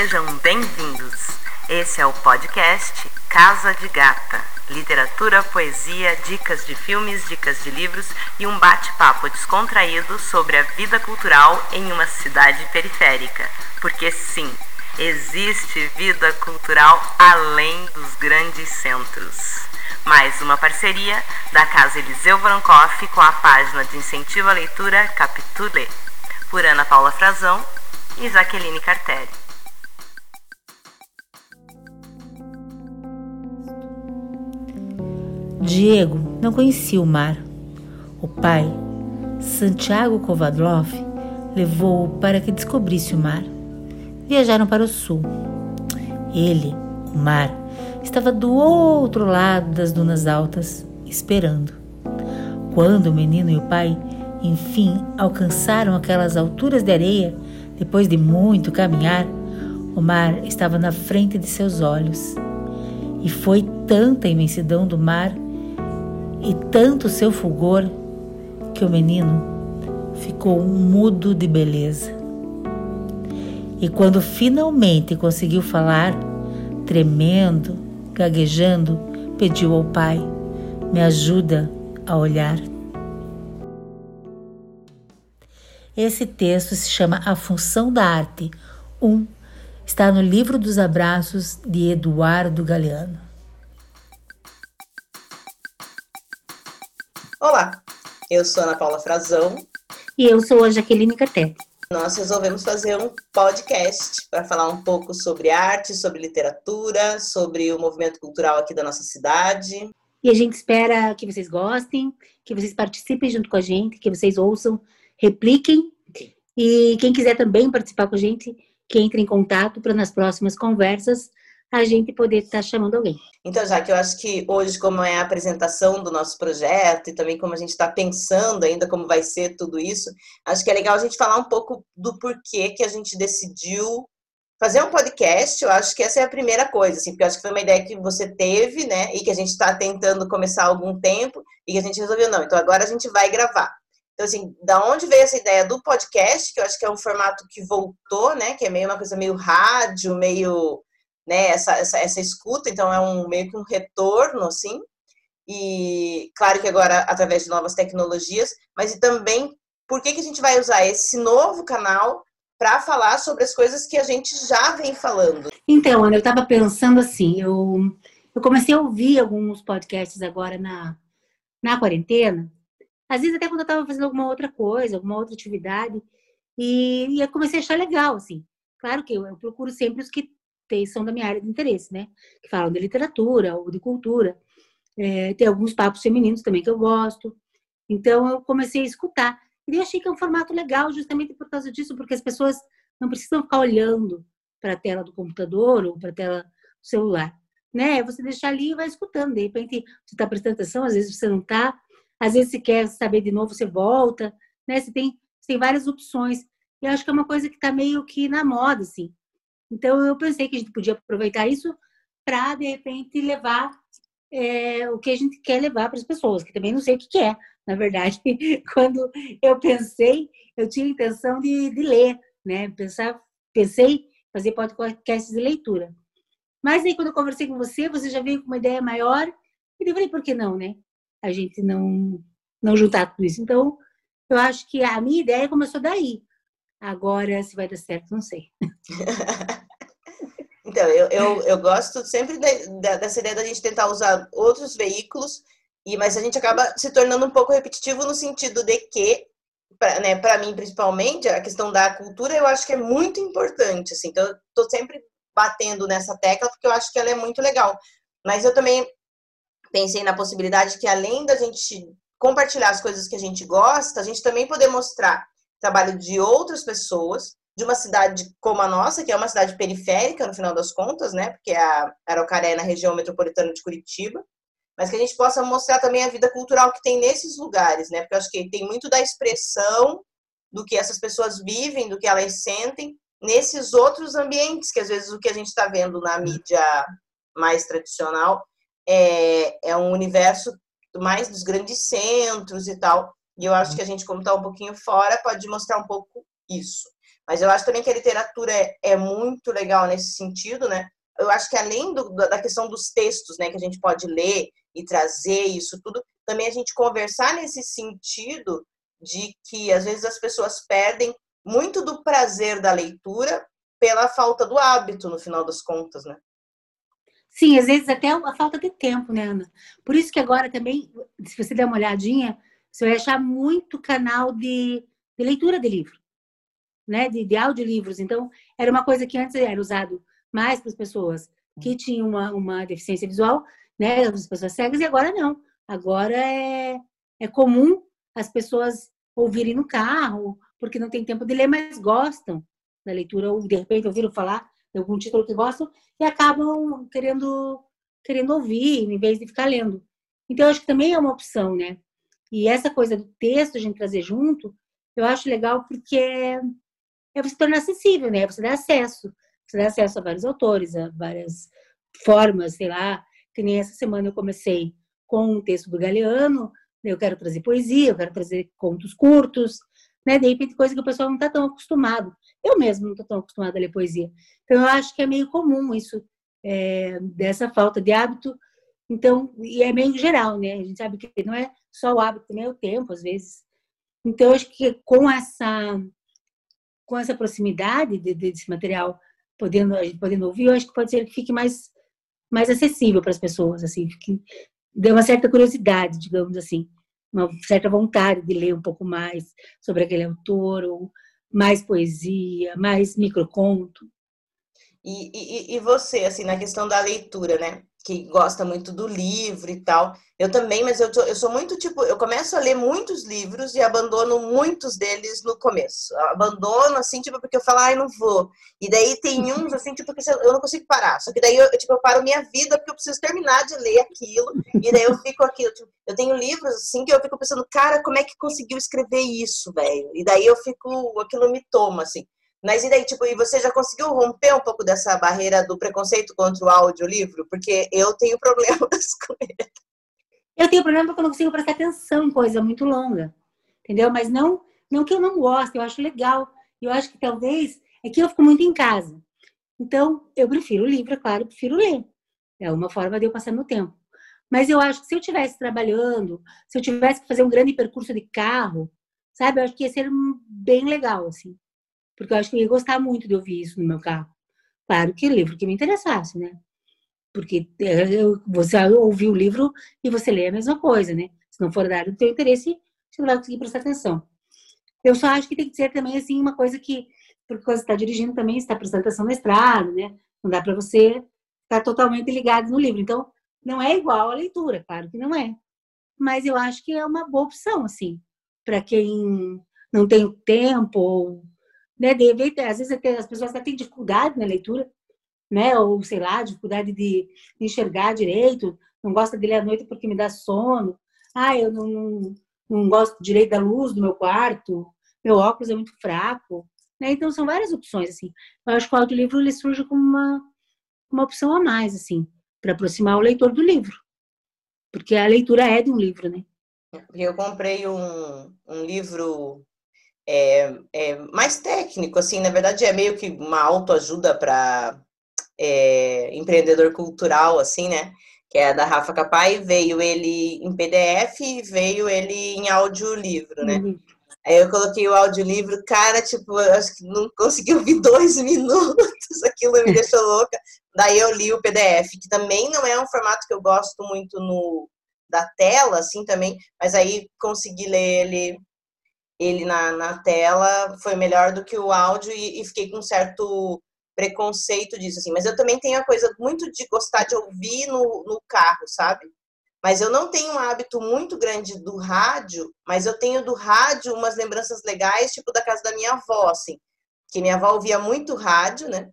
Sejam bem-vindos. Esse é o podcast Casa de Gata. Literatura, poesia, dicas de filmes, dicas de livros e um bate-papo descontraído sobre a vida cultural em uma cidade periférica. Porque sim, existe vida cultural além dos grandes centros. Mais uma parceria da Casa Eliseu Brancoff com a página de incentivo à leitura Capitule, por Ana Paula Frazão e Jaqueline Cartelli. Diego não conhecia o mar. O pai, Santiago Kovadlov, levou-o para que descobrisse o mar. Viajaram para o sul. Ele, o mar, estava do outro lado das dunas altas, esperando. Quando o menino e o pai, enfim, alcançaram aquelas alturas de areia, depois de muito caminhar, o mar estava na frente de seus olhos. E foi tanta a imensidão do mar e tanto seu fulgor que o menino ficou mudo de beleza. E quando finalmente conseguiu falar, tremendo, gaguejando, pediu ao pai: Me ajuda a olhar. Esse texto se chama A Função da Arte 1. Um, está no Livro dos Abraços de Eduardo Galeano. Olá, eu sou Ana Paula Frazão. E eu sou a Jaqueline Caté. Nós resolvemos fazer um podcast para falar um pouco sobre arte, sobre literatura, sobre o movimento cultural aqui da nossa cidade. E a gente espera que vocês gostem, que vocês participem junto com a gente, que vocês ouçam, repliquem. E quem quiser também participar com a gente, que entre em contato para nas próximas conversas a gente poder estar tá chamando alguém. Então, já que eu acho que hoje, como é a apresentação do nosso projeto e também como a gente está pensando ainda como vai ser tudo isso, acho que é legal a gente falar um pouco do porquê que a gente decidiu fazer um podcast. Eu acho que essa é a primeira coisa, assim, porque eu acho que foi uma ideia que você teve, né, e que a gente está tentando começar há algum tempo e que a gente resolveu não. Então, agora a gente vai gravar. Então, assim, da onde veio essa ideia do podcast, que eu acho que é um formato que voltou, né, que é meio uma coisa meio rádio, meio né, essa, essa, essa escuta, então é um meio que um retorno, assim, e claro que agora através de novas tecnologias, mas e também por que, que a gente vai usar esse novo canal para falar sobre as coisas que a gente já vem falando? Então, Ana, eu estava pensando assim, eu, eu comecei a ouvir alguns podcasts agora na, na quarentena, às vezes até quando eu estava fazendo alguma outra coisa, alguma outra atividade, e, e eu comecei a achar legal, assim. Claro que eu, eu procuro sempre os que são da minha área de interesse, né? Que falam de literatura ou de cultura. É, tem alguns papos femininos também que eu gosto. Então eu comecei a escutar. E eu achei que é um formato legal justamente por causa disso, porque as pessoas não precisam ficar olhando para a tela do computador ou para a tela do celular. Né? Você deixar ali e vai escutando. De repente você está prestando atenção, às vezes você não está. Às vezes se quer saber de novo, você volta. Né? Você, tem, você tem várias opções. E eu acho que é uma coisa que está meio que na moda, assim. Então, eu pensei que a gente podia aproveitar isso para, de repente, levar é, o que a gente quer levar para as pessoas, que também não sei o que, que é, na verdade. Quando eu pensei, eu tinha a intenção de, de ler, né? Pensar, pensei fazer podcasts de leitura. Mas aí, quando eu conversei com você, você já veio com uma ideia maior, e eu falei, por que não, né? A gente não, não juntar tudo isso. Então, eu acho que a minha ideia começou daí. Agora, se vai dar certo, não sei. então, eu, eu, eu gosto sempre de, de, dessa ideia da gente tentar usar outros veículos, e mas a gente acaba se tornando um pouco repetitivo no sentido de que, para né, mim principalmente, a questão da cultura eu acho que é muito importante. Assim, então, eu estou sempre batendo nessa tecla porque eu acho que ela é muito legal. Mas eu também pensei na possibilidade que, além da gente compartilhar as coisas que a gente gosta, a gente também poder mostrar trabalho de outras pessoas, de uma cidade como a nossa, que é uma cidade periférica, no final das contas, né? Porque a Araucaré é na região metropolitana de Curitiba, mas que a gente possa mostrar também a vida cultural que tem nesses lugares, né? Porque eu acho que tem muito da expressão do que essas pessoas vivem, do que elas sentem nesses outros ambientes, que às vezes o que a gente está vendo na mídia mais tradicional é, é um universo mais dos grandes centros e tal. E eu acho que a gente, como está um pouquinho fora, pode mostrar um pouco isso. Mas eu acho também que a literatura é, é muito legal nesse sentido, né? Eu acho que além do, da questão dos textos, né, que a gente pode ler e trazer isso tudo, também a gente conversar nesse sentido de que às vezes as pessoas perdem muito do prazer da leitura pela falta do hábito, no final das contas, né? Sim, às vezes até a falta de tempo, né, Ana? Por isso que agora também, se você der uma olhadinha, você vai achar muito canal de, de leitura de livro, né? De, de audiolivros. Então, era uma coisa que antes era usado mais para as pessoas que tinham uma, uma deficiência visual, né? As pessoas cegas, e agora não. Agora é, é comum as pessoas ouvirem no carro, porque não tem tempo de ler, mas gostam da leitura, ou de repente ouviram falar de algum título que gostam e acabam querendo, querendo ouvir, em vez de ficar lendo. Então, acho que também é uma opção, né? E essa coisa do texto, a gente trazer junto, eu acho legal porque é, é você tornar acessível, né? Você dá acesso. Você dá acesso a vários autores, a várias formas, sei lá. Que nem essa semana eu comecei com um texto do Galeano, eu quero trazer poesia, eu quero trazer contos curtos, né? De repente, coisa que o pessoal não está tão acostumado. Eu mesmo não estou tão acostumada a ler poesia. Então, eu acho que é meio comum isso, é, dessa falta de hábito. Então, e é meio geral, né? A gente sabe que não é só o hábito, também é o tempo, às vezes. Então, eu acho que com essa, com essa proximidade de, desse material, podendo, podendo ouvir, eu acho que pode ser que fique mais, mais acessível para as pessoas, assim, que dê uma certa curiosidade, digamos assim uma certa vontade de ler um pouco mais sobre aquele autor, ou mais poesia, mais microconto. E, e, e você, assim, na questão da leitura, né? Que gosta muito do livro e tal. Eu também, mas eu, eu sou muito tipo, eu começo a ler muitos livros e abandono muitos deles no começo. Abandono assim, tipo, porque eu falo, ai, não vou. E daí tem uns assim, tipo, que eu não consigo parar. Só que daí eu, tipo, eu paro minha vida porque eu preciso terminar de ler aquilo. E daí eu fico aqui, eu, tipo, eu tenho livros assim que eu fico pensando, cara, como é que conseguiu escrever isso, velho? E daí eu fico, aquilo me toma assim. Mas e daí, tipo, e você já conseguiu romper um pouco dessa barreira do preconceito contra o audiolivro? Porque eu tenho problemas com ele. Eu tenho problema porque eu não consigo prestar atenção em coisa muito longa, entendeu? Mas não, não que eu não goste, eu acho legal. Eu acho que talvez é que eu fico muito em casa. Então, eu prefiro o livro, é claro, eu prefiro ler. É uma forma de eu passar meu tempo. Mas eu acho que se eu estivesse trabalhando, se eu tivesse que fazer um grande percurso de carro, sabe? Eu acho que ia ser bem legal, assim porque eu acho que eu ia gostar muito de ouvir isso no meu carro. Claro que livro que me interessasse, né? Porque eu, você ouvir o livro e você lê a mesma coisa, né? Se não for da área do teu interesse, você não vai conseguir prestar atenção. Eu só acho que tem que ser também, assim, uma coisa que, porque você está dirigindo também, está prestando atenção na estrada, né? Não dá para você estar totalmente ligado no livro. Então, não é igual a leitura, claro que não é. Mas eu acho que é uma boa opção, assim, para quem não tem o tempo ou né? De repente, às vezes as pessoas até têm dificuldade na leitura, né? Ou sei lá, dificuldade de enxergar direito, não gosta de ler à noite porque me dá sono. Ah, eu não, não, não gosto direito da luz do meu quarto, meu óculos é muito fraco. Né? Então, são várias opções, assim. Eu acho que o audiolivro ele surge como uma, uma opção a mais, assim, para aproximar o leitor do livro. Porque a leitura é de um livro, né? Eu comprei um, um livro é, é, mais técnico, assim, na verdade é meio que uma autoajuda para é, empreendedor cultural, assim, né? Que é da Rafa Capai, veio ele em PDF e veio ele em audiolivro, né? Uhum. Aí eu coloquei o audiolivro, cara, tipo, acho que não consegui ouvir dois minutos, aquilo me deixou louca. Daí eu li o PDF, que também não é um formato que eu gosto muito no da tela, assim, também, mas aí consegui ler ele ele na, na tela foi melhor do que o áudio e, e, fiquei com um certo preconceito disso, assim. Mas eu também tenho a coisa muito de gostar de ouvir no, no carro, sabe? Mas eu não tenho um hábito muito grande do rádio, mas eu tenho do rádio umas lembranças legais, tipo da casa da minha avó, assim. Que minha avó ouvia muito rádio, né?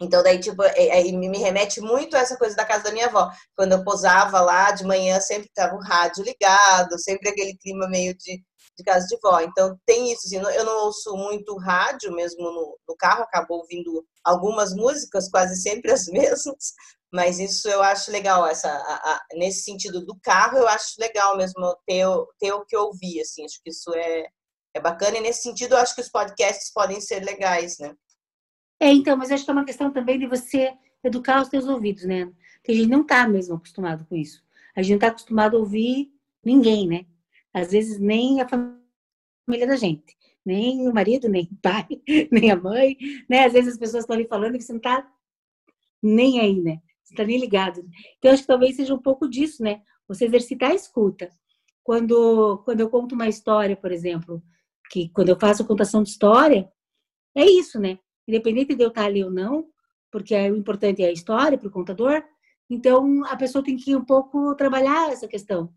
Então, daí, tipo, é, é, me remete muito a essa coisa da casa da minha avó. Quando eu posava lá de manhã, sempre tava o rádio ligado, sempre aquele clima meio de de casa de vó. Então tem isso, assim, eu não ouço muito rádio mesmo no, no carro, acabo ouvindo algumas músicas, quase sempre as mesmas, mas isso eu acho legal, essa, a, a, nesse sentido do carro, eu acho legal mesmo ter, ter o que ouvir, assim, acho que isso é, é bacana, e nesse sentido eu acho que os podcasts podem ser legais, né? É, então, mas acho que é uma questão também de você educar os seus ouvidos, né? Porque a gente não está mesmo acostumado com isso. A gente não está acostumado a ouvir ninguém, né? Às vezes nem a família da gente, nem o marido, nem o pai, nem a mãe, né? Às vezes as pessoas estão ali falando que você não está nem aí, né? Você está nem ligado. Então, acho que talvez seja um pouco disso, né? Você exercitar a escuta. Quando, quando eu conto uma história, por exemplo, que quando eu faço contação de história, é isso, né? Independente de eu estar ali ou não, porque o importante é a história para o contador, então a pessoa tem que um pouco trabalhar essa questão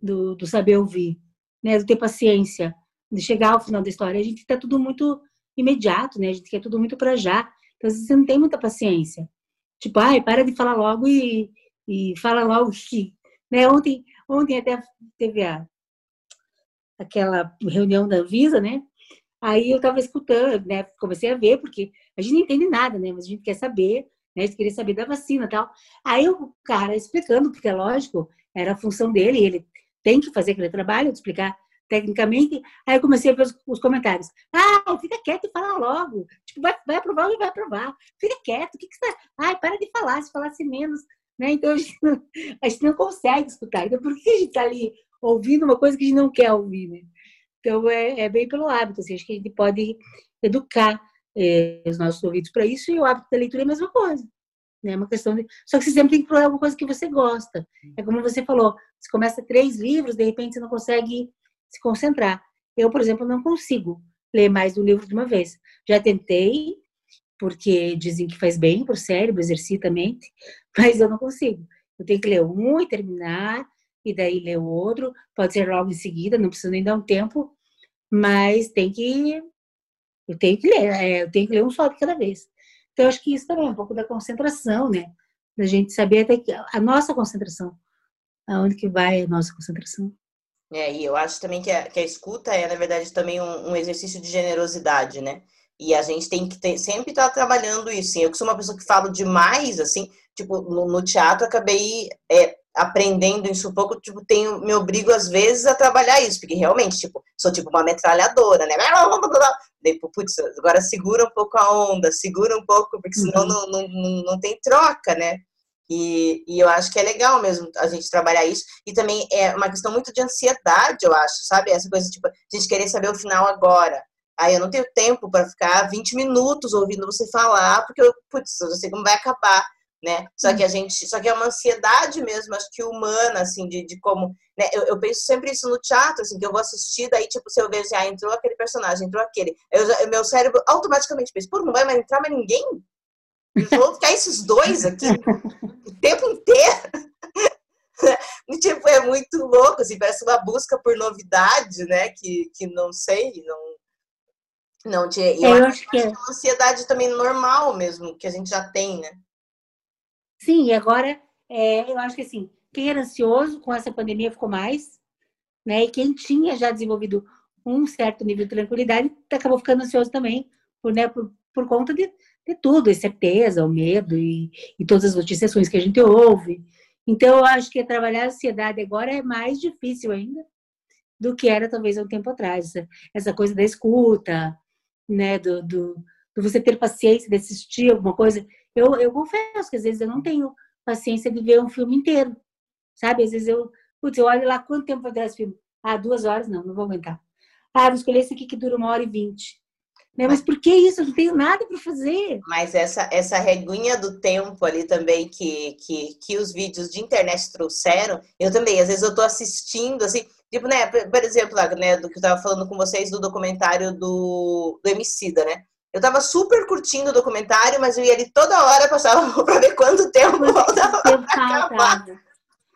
do, do saber ouvir, né? Do ter paciência, de chegar ao final da história. A gente está tudo muito imediato, né? A gente quer tudo muito para já. Então, você não tem muita paciência. Tipo, ai, para de falar logo e, e fala logo que. Né? Ontem, ontem até teve a, aquela reunião da Visa, né? Aí eu estava escutando, né? Comecei a ver, porque a gente não entende nada, né? Mas a gente quer saber, né? A gente queria saber da vacina e tal. Aí o cara explicando, porque é lógico, era a função dele, ele tem que fazer aquele trabalho, de explicar tecnicamente. Aí eu comecei a ver os, os, comentários. Ah, fica quieto e fala logo. Tipo, vai, vai aprovar ou vai aprovar. Fica quieto. O que, que você. Ai, para de falar, se falasse menos. Né? Então a gente, não, a gente não consegue escutar. Então por que a gente está ali ouvindo uma coisa que a gente não quer ouvir, né? Então, é, é bem pelo hábito. Assim, acho que a gente pode educar é, os nossos ouvidos para isso e o hábito da leitura é a mesma coisa. Né? Uma questão de... Só que você sempre tem que procurar alguma coisa que você gosta. É como você falou, você começa três livros, de repente você não consegue se concentrar. Eu, por exemplo, não consigo ler mais um livro de uma vez. Já tentei, porque dizem que faz bem para o cérebro, exercita a mente, mas eu não consigo. Eu tenho que ler um e terminar, e daí ler o outro, pode ser logo em seguida, não precisa nem dar um tempo, mas tem que eu tenho que ler, é, eu tenho que ler um só de cada vez. Então eu acho que isso também é um pouco da concentração, né? Da gente saber até que a nossa concentração, aonde que vai a nossa concentração. É, e eu acho também que a, que a escuta é, na verdade, também um, um exercício de generosidade, né? E a gente tem que ter, sempre estar tá trabalhando isso. Eu que sou uma pessoa que falo demais, assim, tipo, no, no teatro acabei é, aprendendo isso um pouco, tipo, tenho, me obrigo às vezes a trabalhar isso, porque realmente, tipo, sou tipo uma metralhadora, né? Daí, putz, agora segura um pouco a onda, segura um pouco, porque senão uhum. não, não, não, não tem troca, né? E, e eu acho que é legal mesmo a gente trabalhar isso. E também é uma questão muito de ansiedade, eu acho, sabe? Essa coisa, tipo, a gente querer saber o final agora. Aí eu não tenho tempo para ficar 20 minutos ouvindo você falar, porque eu, putz, eu sei como vai acabar né? Só que a gente, só que é uma ansiedade mesmo, acho que humana, assim, de, de como, né? Eu, eu penso sempre isso no teatro, assim, que eu vou assistir, daí, tipo, se eu vejo, ah, entrou aquele personagem, entrou aquele, eu, meu cérebro automaticamente pensa, pô, não vai mais entrar mais ninguém? Vou ficar esses dois aqui o tempo inteiro. e, tipo, é muito louco, assim, parece uma busca por novidade, né? Que, que não sei, não. Não tinha. Eu, eu acho que é uma ansiedade também normal mesmo, que a gente já tem, né? Sim, e agora é, eu acho que assim, quem era ansioso com essa pandemia ficou mais, né? E quem tinha já desenvolvido um certo nível de tranquilidade acabou ficando ansioso também, por, né, por, por conta de, de tudo, incerteza, o medo e, e todas as notícias que a gente ouve. Então, eu acho que trabalhar a ansiedade agora é mais difícil ainda do que era talvez há um tempo atrás. Essa, essa coisa da escuta, né, do, do, do você ter paciência de assistir alguma coisa eu, eu confesso que às vezes eu não tenho paciência de ver um filme inteiro, sabe? Às vezes eu, putz, eu olho lá quanto tempo vai durar esse filme. Ah, duas horas? Não, não vou aguentar. Ah, vou escolher esse aqui que dura uma hora e vinte. Né? Mas por que isso? Eu não tenho nada para fazer. Mas essa, essa reguinha do tempo ali também que, que, que os vídeos de internet trouxeram, eu também, às vezes eu tô assistindo, assim, tipo, né, por exemplo, né, do que eu tava falando com vocês do documentário do, do Emicida, né? Eu tava super curtindo o documentário, mas eu ia ali toda hora, passava pra ver quanto tempo faltava pra acabar.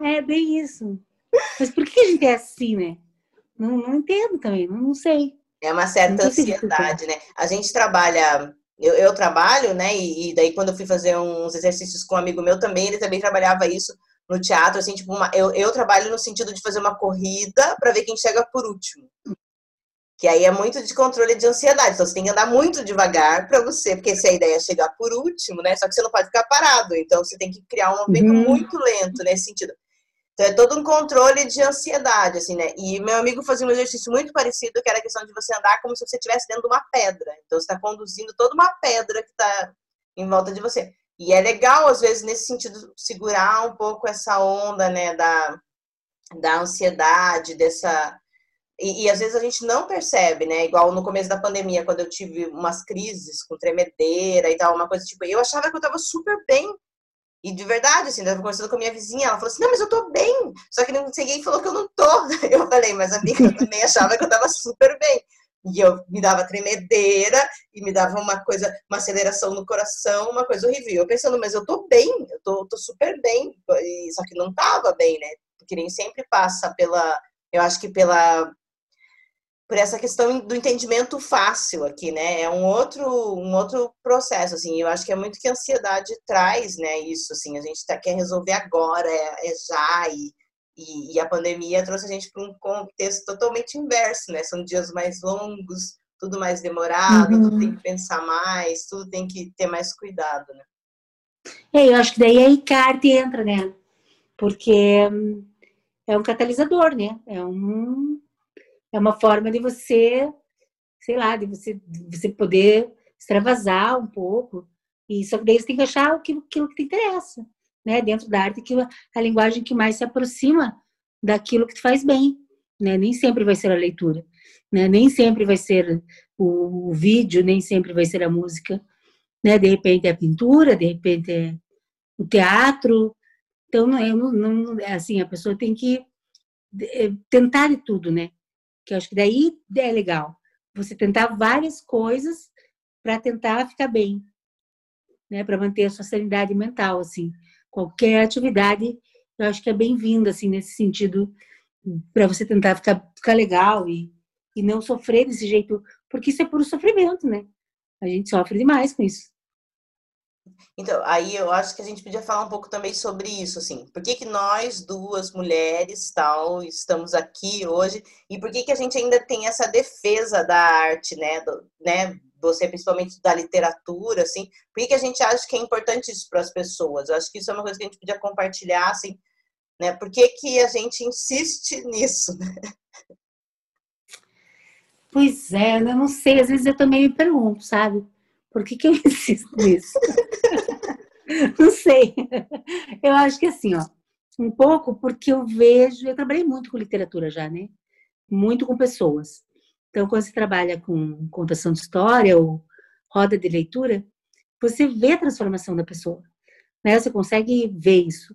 É bem isso. Mas por que a gente é assim, né? Não, não entendo também, não, não sei. É uma certa ansiedade, né? A gente trabalha, eu, eu trabalho, né? E, e, daí quando eu fui fazer uns exercícios com um amigo meu também, ele também trabalhava isso no teatro, assim, tipo, uma, eu, eu trabalho no sentido de fazer uma corrida para ver quem chega por último. Que aí é muito de controle de ansiedade. Então você tem que andar muito devagar para você, porque se a ideia é chegar por último, né? Só que você não pode ficar parado. Então você tem que criar um movimento uhum. muito lento nesse sentido. Então é todo um controle de ansiedade, assim, né? E meu amigo fazia um exercício muito parecido, que era a questão de você andar como se você estivesse dentro de uma pedra. Então você está conduzindo toda uma pedra que está em volta de você. E é legal, às vezes, nesse sentido, segurar um pouco essa onda, né, da, da ansiedade, dessa. E, e, às vezes a gente não percebe, né? Igual no começo da pandemia, quando eu tive umas crises com tremedeira e tal, uma coisa tipo. Eu achava que eu tava super bem. E de verdade, assim, eu tava conversando com a minha vizinha, ela falou assim: não, mas eu tô bem. Só que ninguém falou que eu não tô. Eu falei, mas amiga, eu também achava que eu tava super bem. E eu me dava tremedeira e me dava uma coisa, uma aceleração no coração, uma coisa horrível. Eu pensando, mas eu tô bem, eu tô, tô super bem. E, só que não tava bem, né? Porque nem sempre passa pela, eu acho que pela por essa questão do entendimento fácil aqui, né? É um outro, um outro processo, assim. Eu acho que é muito que a ansiedade traz, né? Isso, assim. A gente tá, quer resolver agora, é, é já, e e, e a pandemia trouxe a gente para um contexto totalmente inverso, né? São dias mais longos, tudo mais demorado, uhum. tudo tem que pensar mais, tudo tem que ter mais cuidado, né? É, eu acho que daí a ICART entra, né? Porque hum, é um catalisador, né? É, um, é uma forma de você, sei lá, de você, de você poder extravasar um pouco. E só que daí você tem que achar aquilo, aquilo que te interessa né, dentro da arte, que a linguagem que mais se aproxima daquilo que te faz bem, né? Nem sempre vai ser a leitura, né? Nem sempre vai ser o, o vídeo, nem sempre vai ser a música, né? De repente é a pintura, de repente é o teatro. Então não é, não, não assim, a pessoa tem que é, tentar de tudo, né? Que eu acho que daí é legal. Você tentar várias coisas para tentar ficar bem, né? Para manter a sua sanidade mental, assim qualquer atividade, eu acho que é bem-vinda, assim, nesse sentido, para você tentar ficar, ficar legal e, e não sofrer desse jeito, porque isso é puro sofrimento, né? A gente sofre demais com isso. Então, aí eu acho que a gente podia falar um pouco também sobre isso, assim. Por que, que nós, duas mulheres, tal, estamos aqui hoje e por que, que a gente ainda tem essa defesa da arte, né? Do, né? você principalmente da literatura, assim, por que, que a gente acha que é importante isso para as pessoas? Eu acho que isso é uma coisa que a gente podia compartilhar, assim, né? Por que, que a gente insiste nisso? Né? Pois é, eu não sei, às vezes eu também me pergunto, sabe? Por que, que eu insisto nisso? não sei. Eu acho que assim, ó, um pouco porque eu vejo, eu trabalhei muito com literatura já, né? Muito com pessoas. Então, quando você trabalha com contação de história ou roda de leitura, você vê a transformação da pessoa, né? Você consegue ver isso.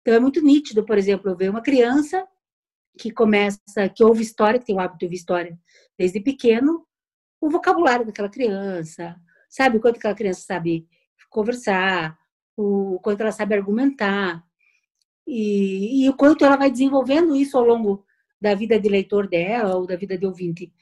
Então, é muito nítido, por exemplo, eu ver uma criança que começa, que ouve história, que tem o hábito de ouvir história desde pequeno, o vocabulário daquela criança, sabe o quanto aquela criança sabe conversar, o quanto ela sabe argumentar, e, e o quanto ela vai desenvolvendo isso ao longo da vida de leitor dela ou da vida de ouvinte.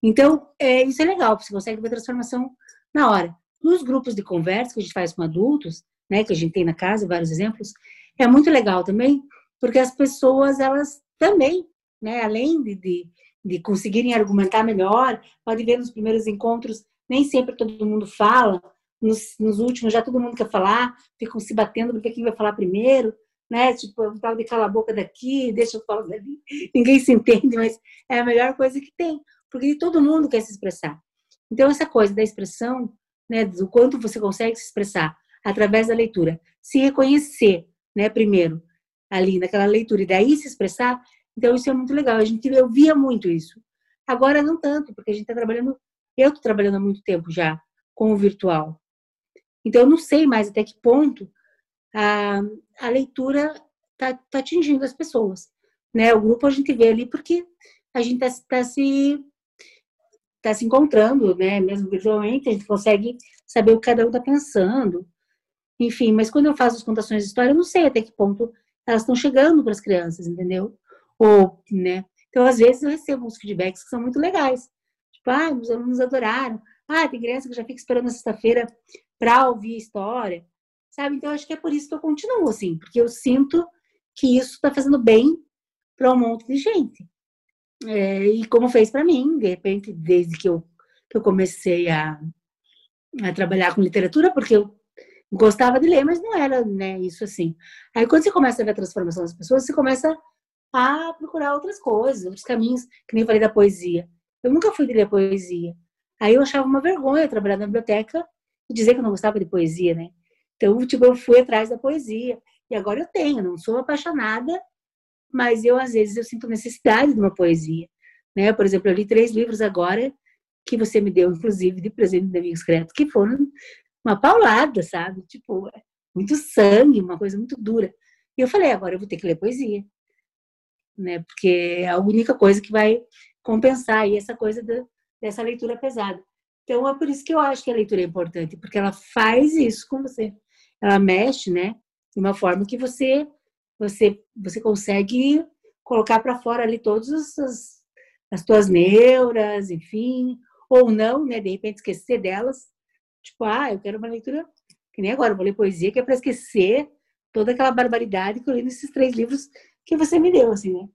Então, é, isso é legal, você consegue ver transformação na hora. Nos grupos de conversa que a gente faz com adultos, né, que a gente tem na casa, vários exemplos, é muito legal também, porque as pessoas, elas também, né, além de, de, de conseguirem argumentar melhor, pode ver nos primeiros encontros, nem sempre todo mundo fala, nos, nos últimos já todo mundo quer falar, ficam se batendo porque quem vai falar primeiro, né? Tipo, um tal de cala a boca daqui, deixa eu falar dali. Ninguém se entende, mas é a melhor coisa que tem, porque todo mundo quer se expressar. Então, essa coisa da expressão, né, do quanto você consegue se expressar através da leitura, se reconhecer, né, primeiro, ali naquela leitura, e daí se expressar, então isso é muito legal. A gente, eu via muito isso. Agora não tanto, porque a gente está trabalhando, eu estou trabalhando há muito tempo já com o virtual. Então, eu não sei mais até que ponto a, a leitura está tá atingindo as pessoas. Né? O grupo a gente vê ali porque a gente está tá se está se encontrando, né? Mesmo virtualmente, a gente consegue saber o que cada um está pensando. Enfim, mas quando eu faço as contações de história, eu não sei até que ponto elas estão chegando para as crianças, entendeu? Ou, né? Então, às vezes, eu recebo uns feedbacks que são muito legais. Tipo, ah, os alunos adoraram. Ah, tem criança que já fica esperando a sexta-feira para ouvir história sabe? Então, acho que é por isso que eu continuo, assim, porque eu sinto que isso está fazendo bem para um monte de gente. É, e como fez para mim, de repente, desde que eu, que eu comecei a, a trabalhar com literatura, porque eu, gostava de ler, mas não era, né, isso assim. Aí quando você começa a ver a transformação das pessoas, você começa a procurar outras coisas, outros caminhos, que nem falei da poesia. Eu nunca fui de ler poesia. Aí eu achava uma vergonha trabalhar na biblioteca e dizer que eu não gostava de poesia, né? Então, tipo, eu fui atrás da poesia. E agora eu tenho, não sou apaixonada, mas eu, às vezes, eu sinto necessidade de uma poesia. Né? Por exemplo, eu li três livros agora que você me deu, inclusive, de presente de amigo secreto, que foram uma paulada, sabe? Tipo, muito sangue, uma coisa muito dura. E eu falei, agora eu vou ter que ler poesia, né? Porque é a única coisa que vai compensar aí essa coisa dessa leitura pesada. Então é por isso que eu acho que a leitura é importante, porque ela faz isso com você. Ela mexe, né? De uma forma que você você você consegue colocar para fora ali todas as, as tuas neuras, enfim, ou não, né? De repente esquecer delas. Tipo, ah, eu quero uma leitura que nem agora, eu vou ler poesia, que é para esquecer toda aquela barbaridade que eu li nesses três livros que você me deu, assim, né?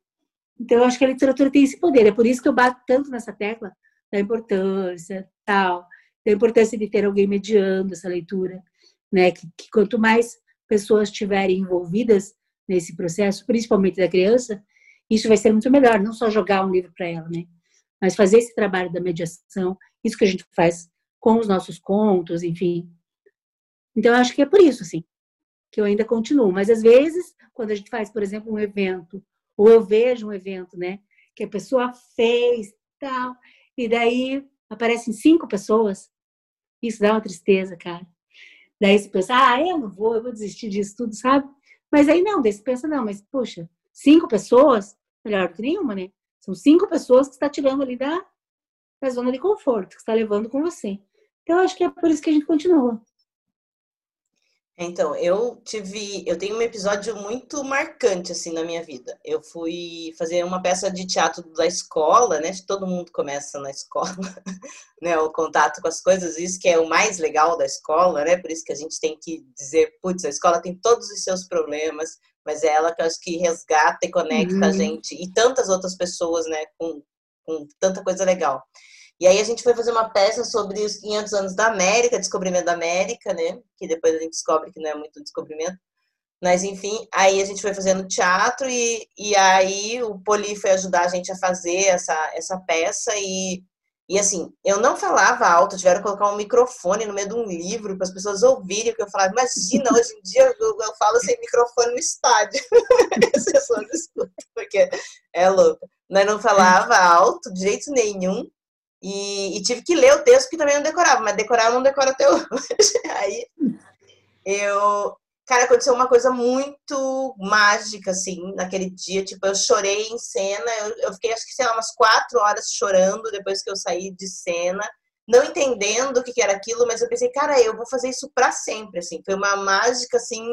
Então, eu acho que a literatura tem esse poder. É por isso que eu bato tanto nessa tecla da importância, tal, da importância de ter alguém mediando essa leitura, né? Que, que quanto mais pessoas estiverem envolvidas nesse processo, principalmente da criança, isso vai ser muito melhor. Não só jogar um livro para ela, né? Mas fazer esse trabalho da mediação, isso que a gente faz com os nossos contos, enfim. Então, eu acho que é por isso, assim, que eu ainda continuo. Mas, às vezes, quando a gente faz, por exemplo, um evento ou eu vejo um evento, né, que a pessoa fez, tal, e daí aparecem cinco pessoas, isso dá uma tristeza, cara. Daí você pensa, ah, eu não vou, eu vou desistir disso tudo, sabe? Mas aí não, daí você pensa, não, mas poxa, cinco pessoas, melhor que nenhuma, né? São cinco pessoas que está tirando ali da, da zona de conforto, que está levando com você. Então, eu acho que é por isso que a gente continua. Então, eu tive, eu tenho um episódio muito marcante assim na minha vida. Eu fui fazer uma peça de teatro da escola, né? Todo mundo começa na escola, né? O contato com as coisas, isso que é o mais legal da escola, né? Por isso que a gente tem que dizer, putz, a escola tem todos os seus problemas, mas é ela que eu acho que resgata e conecta uhum. a gente e tantas outras pessoas, né? Com, com tanta coisa legal. E aí a gente foi fazer uma peça sobre os 500 anos da América, descobrimento da América, né? Que depois a gente descobre que não é muito descobrimento. Mas enfim, aí a gente foi fazendo teatro e, e aí o Poli foi ajudar a gente a fazer essa, essa peça e, e assim, eu não falava alto, tiveram que colocar um microfone no meio de um livro para as pessoas ouvirem o que eu falava. Imagina, hoje em dia eu, eu falo sem microfone no estádio. as pessoas escutam, porque é louco. Mas não falava alto de jeito nenhum. E, e, tive que ler o texto que também não decorava, mas decorar eu não decoro até hoje. Aí eu. Cara, aconteceu uma coisa muito mágica, assim, naquele dia. Tipo, eu chorei em cena. Eu, eu fiquei, acho que, sei lá, umas quatro horas chorando depois que eu saí de cena, não entendendo o que, que era aquilo, mas eu pensei, cara, eu vou fazer isso para sempre, assim. Foi uma mágica, assim,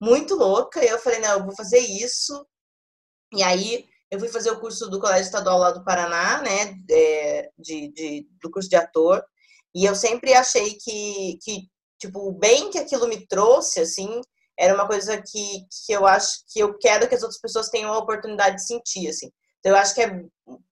muito louca. Eu falei, não, eu vou fazer isso. E aí eu fui fazer o curso do Colégio Estadual lá do Paraná, né, é, de, de, do curso de ator, e eu sempre achei que, que, tipo, o bem que aquilo me trouxe, assim, era uma coisa que, que eu acho que eu quero que as outras pessoas tenham a oportunidade de sentir, assim. Então, eu acho que é,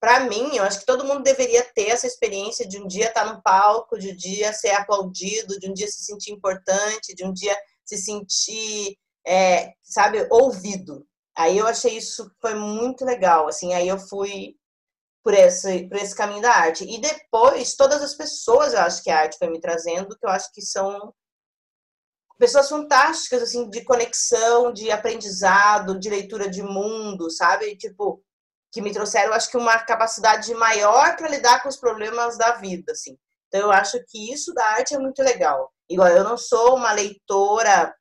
para mim, eu acho que todo mundo deveria ter essa experiência de um dia estar no palco, de um dia ser aplaudido, de um dia se sentir importante, de um dia se sentir, é, sabe, ouvido. Aí eu achei isso foi muito legal, assim, aí eu fui por esse, por esse caminho da arte. E depois, todas as pessoas, eu acho que a arte foi me trazendo, que eu acho que são pessoas fantásticas, assim, de conexão, de aprendizado, de leitura de mundo, sabe? Tipo, que me trouxeram, acho que uma capacidade maior para lidar com os problemas da vida, assim. Então, eu acho que isso da arte é muito legal. Igual, eu não sou uma leitora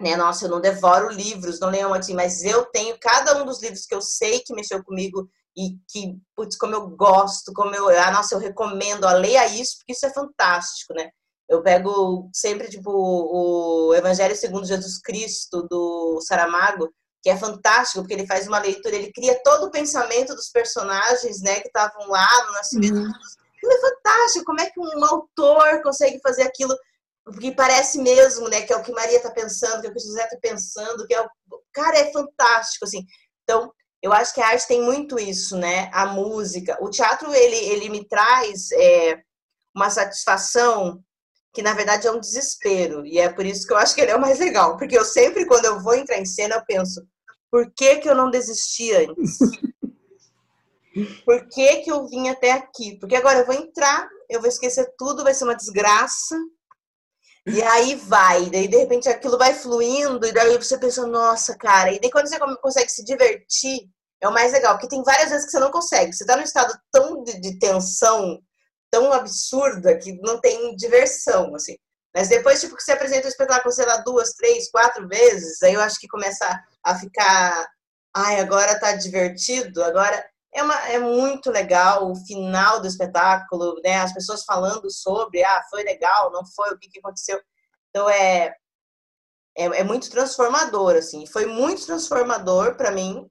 né? Nossa, eu não devoro livros, não leio assim, mas eu tenho cada um dos livros que eu sei que mexeu comigo e que, putz, como eu gosto, como eu, ah, nossa, eu recomendo, ó, leia isso, porque isso é fantástico, né? Eu pego sempre, tipo, o Evangelho segundo Jesus Cristo, do Saramago, que é fantástico, porque ele faz uma leitura, ele cria todo o pensamento dos personagens, né, que estavam lá no nascimento. Uhum. É fantástico, como é que um autor consegue fazer aquilo porque parece mesmo, né, que é o que Maria está pensando, que é o que José está pensando, que é o cara é fantástico, assim. Então, eu acho que a arte tem muito isso, né? A música, o teatro ele ele me traz é, uma satisfação que na verdade é um desespero. E é por isso que eu acho que ele é o mais legal. Porque eu sempre, quando eu vou entrar em cena, eu penso, por que, que eu não desisti antes? Por que, que eu vim até aqui? Porque agora eu vou entrar, eu vou esquecer tudo, vai ser uma desgraça. E aí vai, daí de repente aquilo vai fluindo, e daí você pensa, nossa, cara. E daí quando você consegue se divertir, é o mais legal, porque tem várias vezes que você não consegue. Você tá num estado tão de, de tensão, tão absurda, que não tem diversão, assim. Mas depois, tipo, que você apresenta o espetáculo, sei lá, duas, três, quatro vezes, aí eu acho que começa a ficar. Ai, agora tá divertido, agora. É, uma, é muito legal o final do espetáculo, né? As pessoas falando sobre, ah, foi legal, não foi, o que, que aconteceu. Então é, é, é muito transformador, assim. Foi muito transformador para mim,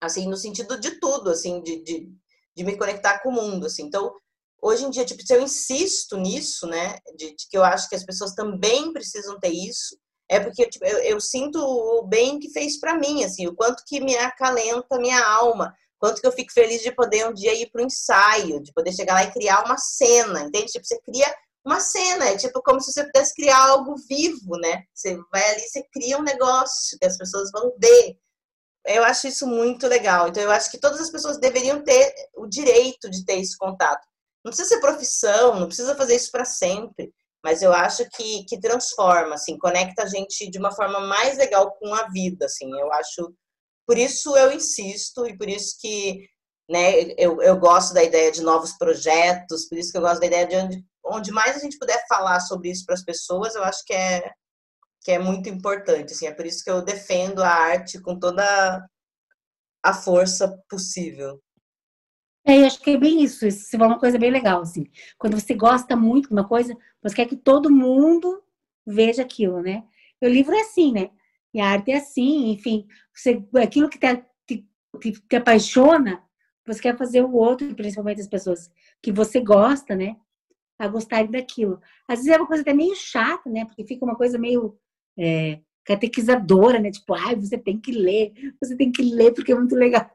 assim, no sentido de tudo, assim, de, de, de me conectar com o mundo, assim. Então, hoje em dia, tipo, se eu insisto nisso, né, de, de que eu acho que as pessoas também precisam ter isso, é porque tipo, eu, eu, sinto o bem que fez para mim, assim, o quanto que me acalenta minha alma, quanto que eu fico feliz de poder um dia ir para o ensaio, de poder chegar lá e criar uma cena, entende? Tipo, você cria uma cena, é tipo como se você pudesse criar algo vivo, né? Você vai ali, você cria um negócio que as pessoas vão ver. Eu acho isso muito legal. Então, eu acho que todas as pessoas deveriam ter o direito de ter esse contato. Não precisa ser profissão, não precisa fazer isso para sempre, mas eu acho que, que transforma, assim, conecta a gente de uma forma mais legal com a vida, assim. Eu acho, por isso eu insisto e por isso que, né, eu, eu gosto da ideia de novos projetos, por isso que eu gosto da ideia de onde, onde mais a gente puder falar sobre isso para as pessoas, eu acho que é que é muito importante, assim, é por isso que eu defendo a arte com toda a força possível. É, eu acho que é bem isso. Você falou uma coisa bem legal, assim. Quando você gosta muito de uma coisa, você quer que todo mundo veja aquilo, né? O livro é assim, né? E a arte é assim, enfim. Você, aquilo que te, te, te apaixona, você quer fazer o outro, principalmente as pessoas que você gosta, né? A gostarem daquilo. Às vezes é uma coisa até meio chata, né? Porque fica uma coisa meio é, catequizadora, né? Tipo, ai, você tem que ler, você tem que ler porque é muito legal.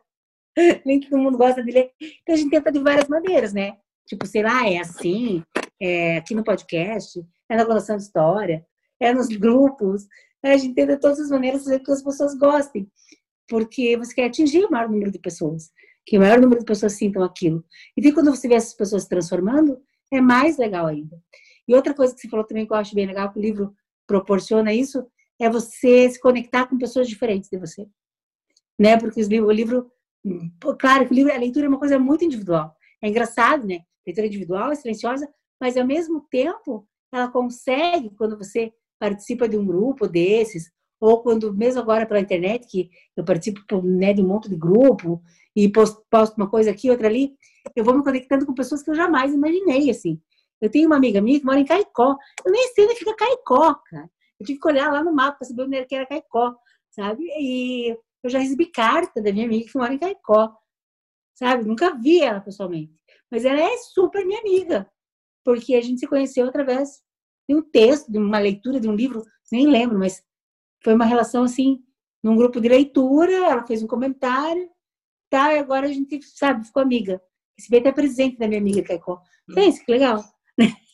nem todo mundo gosta de ler. Então a gente tenta de várias maneiras, né? Tipo, sei lá, é assim, é aqui no podcast, é na contação de história, é nos grupos. A gente tenta todas as maneiras fazer com que as pessoas gostem. Porque você quer atingir o maior número de pessoas. Que o maior número de pessoas sintam aquilo. E daí, quando você vê essas pessoas se transformando, é mais legal ainda. E outra coisa que você falou também que eu acho bem legal, que o livro proporciona isso, é você se conectar com pessoas diferentes de você. Né? Porque o livro Claro que livro, a leitura é uma coisa muito individual. É engraçado, né? Leitura individual, é silenciosa, mas ao mesmo tempo ela consegue, quando você participa de um grupo desses, ou quando, mesmo agora pela internet, que eu participo né, de um monte de grupo e posto, posto uma coisa aqui, outra ali, eu vou me conectando com pessoas que eu jamais imaginei, assim. Eu tenho uma amiga minha que mora em Caicó. Eu nem sei onde fica Caicó, cara. Eu tive que olhar lá no mapa para saber onde era Caicó, sabe? E eu já recebi carta da minha amiga que mora em Caicó, sabe? Nunca vi ela pessoalmente, mas ela é super minha amiga, porque a gente se conheceu através de um texto, de uma leitura de um livro, nem lembro, mas foi uma relação assim, num grupo de leitura, ela fez um comentário, tá, e agora a gente, sabe, ficou amiga. Esse bem até presente da minha amiga Caicó. Pensa, que legal.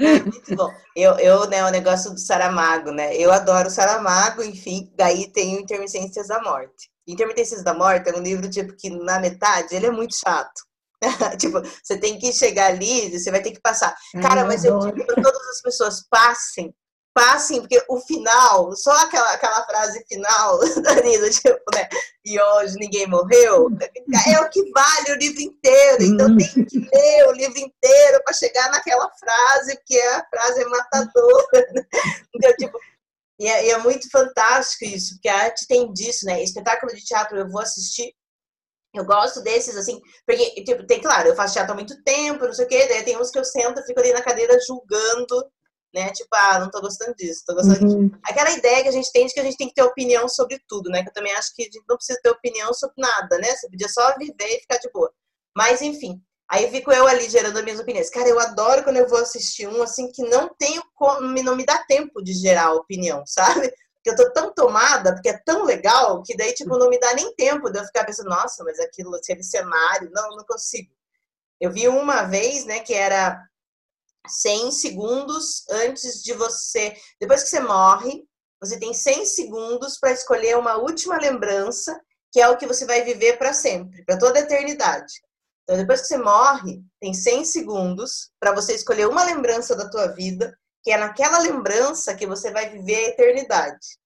Muito bom. Eu, eu, né, o negócio do Saramago, né? Eu adoro Saramago, enfim, daí tem o Intermitências da Morte. Intermitências da Morte é um livro, tipo, que na metade ele é muito chato. tipo, você tem que chegar ali, você vai ter que passar. Cara, mas eu digo para todas as pessoas, passem, passem, porque o final, só aquela, aquela frase final da Nina, tipo, né? E hoje ninguém morreu, é o que vale o livro inteiro. Então uhum. tem que ler o livro inteiro para chegar naquela frase, porque a frase é matadora. Né? Então, tipo, e é, e é, muito fantástico isso, porque a arte tem disso, né? Espetáculo de teatro eu vou assistir. Eu gosto desses, assim, porque, tipo, tem, claro, eu faço teatro há muito tempo, não sei o quê, daí tem uns que eu sento, fico ali na cadeira julgando né? Tipo, ah, não tô gostando disso, tô gostando uhum. disso. Aquela ideia que a gente tem de que a gente tem que ter opinião sobre tudo, né? Que eu também acho que a gente não precisa ter opinião sobre nada, né? Você podia só viver e ficar de boa. Mas, enfim, aí fico eu ali gerando as minhas opiniões. Cara, eu adoro quando eu vou assistir um, assim, que não tenho, não me dá tempo de gerar opinião, sabe? Porque eu tô tão tomada, porque é tão legal, que daí, tipo, não me dá nem tempo de eu ficar pensando, nossa, mas aquilo, aquele cenário, não, não consigo. Eu vi uma vez, né, que era 100 segundos antes de você. Depois que você morre, você tem 100 segundos para escolher uma última lembrança, que é o que você vai viver para sempre, para toda a eternidade. Então, depois que você morre, tem 100 segundos para você escolher uma lembrança da tua vida, que é naquela lembrança que você vai viver a eternidade.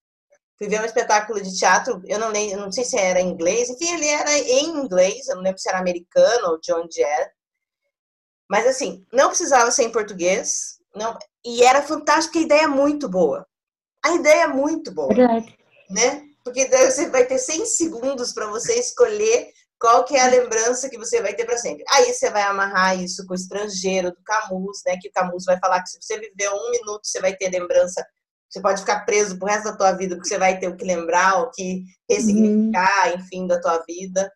Fui ver um espetáculo de teatro, eu não, lembro, não sei se era em inglês, enfim, ele era em inglês, eu não lembro se era americano ou de onde era. Mas assim, não precisava ser em português, não, e era fantástico, a ideia é muito boa. A ideia é muito boa. Verdade. Né? Porque você vai ter 100 segundos para você escolher qual que é a lembrança que você vai ter para sempre. Aí você vai amarrar isso com o estrangeiro do Camus, né? Que o Camus vai falar que se você viver um minuto, você vai ter lembrança. Você pode ficar preso pro resto da tua vida, porque você vai ter o que lembrar, o que ressignificar, uhum. enfim, da tua vida.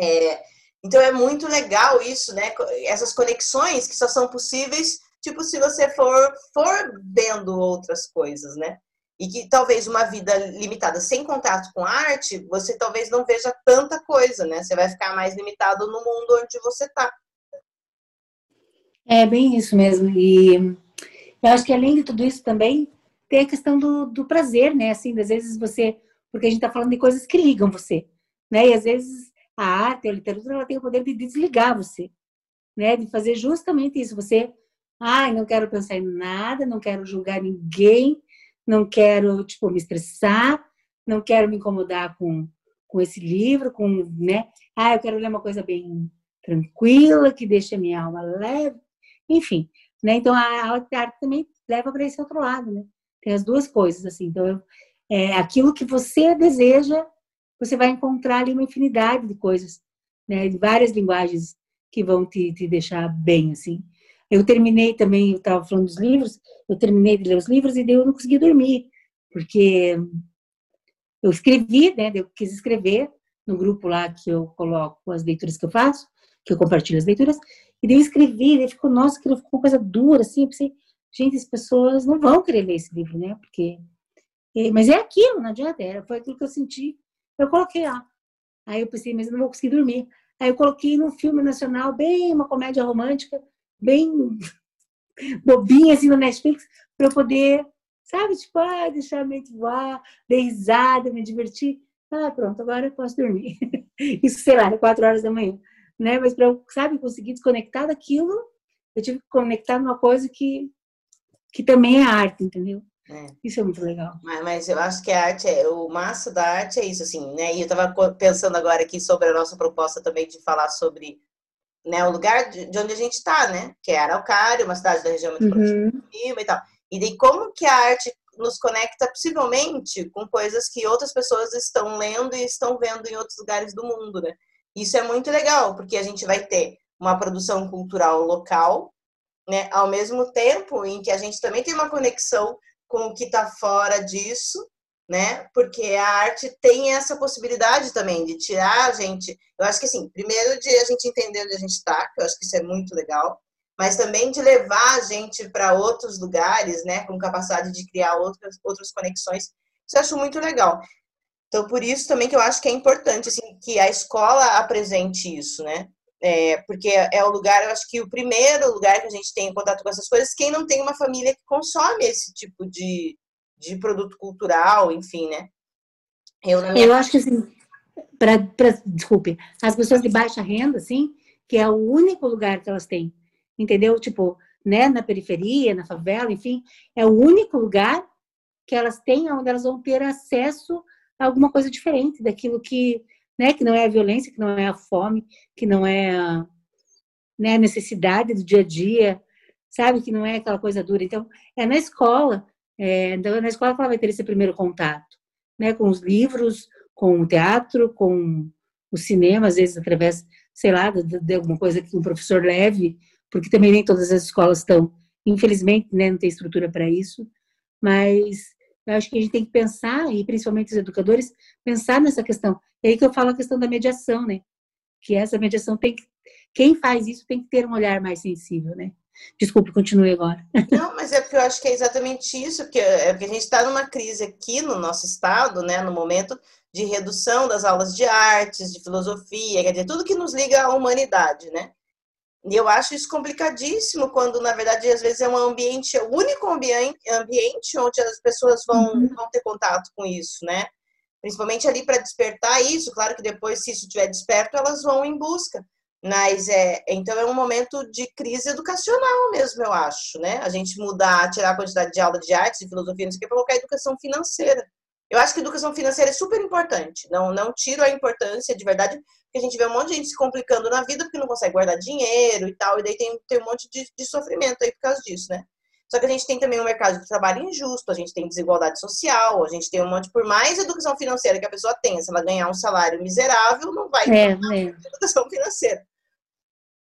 É, então é muito legal isso, né? Essas conexões que só são possíveis, tipo, se você for, for vendo outras coisas, né? E que talvez uma vida limitada sem contato com arte, você talvez não veja tanta coisa, né? Você vai ficar mais limitado no mundo onde você está. É bem isso mesmo. E eu acho que além de tudo isso também tem a questão do, do prazer, né? Assim, às vezes você, porque a gente está falando de coisas que ligam você, né? E às vezes a arte, a literatura, ela tem o poder de desligar você, né? De fazer justamente isso. Você, ai, não quero pensar em nada, não quero julgar ninguém, não quero, tipo, me estressar, não quero me incomodar com, com esse livro, com, né? Ah, eu quero ler uma coisa bem tranquila, que deixe a minha alma leve, enfim, né? Então, a arte também leva para esse outro lado, né? Tem as duas coisas, assim. Então, é, aquilo que você deseja, você vai encontrar ali uma infinidade de coisas, né? De várias linguagens que vão te, te deixar bem, assim. Eu terminei também, eu estava falando dos livros, eu terminei de ler os livros e daí eu não consegui dormir, porque eu escrevi, né, eu quis escrever no grupo lá que eu coloco as leituras que eu faço, que eu compartilho as leituras, e daí eu escrevi, e daí ficou, nossa, que ficou coisa dura, assim, eu pensei, gente, as pessoas não vão querer ler esse livro, né, porque... Mas é aquilo, não adianta, era, foi aquilo que eu senti, eu coloquei lá. Aí eu pensei, mas eu não vou conseguir dormir. Aí eu coloquei num filme nacional, bem uma comédia romântica, bem bobinha assim no Netflix para eu poder, sabe, tipo, ah, deixar a mente voar, dar risada, me divertir. Ah, pronto, agora eu posso dormir. Isso, sei lá, quatro horas da manhã, né? Mas para eu, sabe, conseguir desconectar daquilo, eu tive que conectar numa coisa que que também é arte, entendeu? É. Isso é muito legal. Mas, mas, eu acho que a arte, é, o massa da arte é isso, assim, né? E eu estava pensando agora aqui sobre a nossa proposta também de falar sobre né, o lugar de, de onde a gente está, né? Que é Araucária, uma cidade da região metropolitana uhum. e tal. E de como que a arte nos conecta possivelmente com coisas que outras pessoas estão lendo e estão vendo em outros lugares do mundo, né? Isso é muito legal, porque a gente vai ter uma produção cultural local, né? Ao mesmo tempo em que a gente também tem uma conexão com o que está fora disso, né? Porque a arte tem essa possibilidade também de tirar a gente. Eu acho que assim, primeiro de a gente entender onde a gente está, que eu acho que isso é muito legal, mas também de levar a gente para outros lugares, né? Com capacidade de criar outras outras conexões. Isso eu acho muito legal. Então, por isso também que eu acho que é importante assim, que a escola apresente isso, né? É, porque é o lugar, eu acho que o primeiro lugar que a gente tem em contato com essas coisas, quem não tem uma família que consome esse tipo de, de produto cultural, enfim, né? Eu, minha... eu acho que assim, para desculpe, as pessoas de baixa renda, assim, que é o único lugar que elas têm, entendeu? Tipo, né, na periferia, na favela, enfim, é o único lugar que elas têm onde elas vão ter acesso a alguma coisa diferente daquilo que, né, que não é a violência, que não é a fome, que não é a, né, a necessidade do dia a dia, sabe? Que não é aquela coisa dura. Então, é na escola é, então, na escola ela vai ter esse primeiro contato, né, com os livros, com o teatro, com o cinema, às vezes através, sei lá, de, de alguma coisa que um professor leve, porque também nem todas as escolas estão, infelizmente, né, não tem estrutura para isso, mas eu acho que a gente tem que pensar, e principalmente os educadores, pensar nessa questão. É aí que eu falo a questão da mediação, né? Que essa mediação tem que, quem faz isso tem que ter um olhar mais sensível, né? Desculpe, continue agora. Não, mas é porque eu acho que é exatamente isso, que é porque a gente está numa crise aqui no nosso estado, né, no momento de redução das aulas de artes, de filosofia, quer dizer, tudo que nos liga à humanidade, né? E eu acho isso complicadíssimo quando, na verdade, às vezes é um ambiente, o único ambiente, ambiente onde as pessoas vão, uhum. vão ter contato com isso, né? Principalmente ali para despertar isso. Claro que depois, se isso estiver desperto, elas vão em busca. Mas é, então é um momento de crise educacional mesmo, eu acho, né? A gente mudar, tirar a quantidade de aula de artes e filosofia, não sei o que, colocar educação financeira. Eu acho que educação financeira é super importante. Não, não tiro a importância de verdade, porque a gente vê um monte de gente se complicando na vida porque não consegue guardar dinheiro e tal, e daí tem, tem um monte de, de sofrimento aí por causa disso, né? Só que a gente tem também um mercado de trabalho injusto, a gente tem desigualdade social, a gente tem um monte, por mais educação financeira que a pessoa tenha, se ela ganhar um salário miserável, não vai é, é. educação financeira.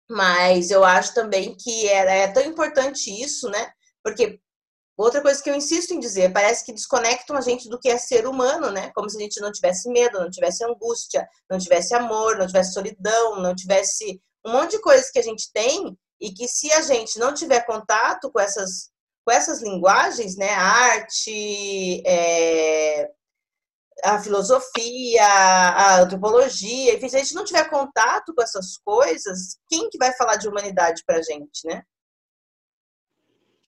Mas eu acho também que era, é tão importante isso, né? Porque outra coisa que eu insisto em dizer, parece que desconectam a gente do que é ser humano, né? Como se a gente não tivesse medo, não tivesse angústia, não tivesse amor, não tivesse solidão, não tivesse um monte de coisas que a gente tem e que se a gente não tiver contato com essas, com essas linguagens, né, arte, é, a filosofia, a antropologia, enfim, se a gente não tiver contato com essas coisas, quem que vai falar de humanidade para a gente, né?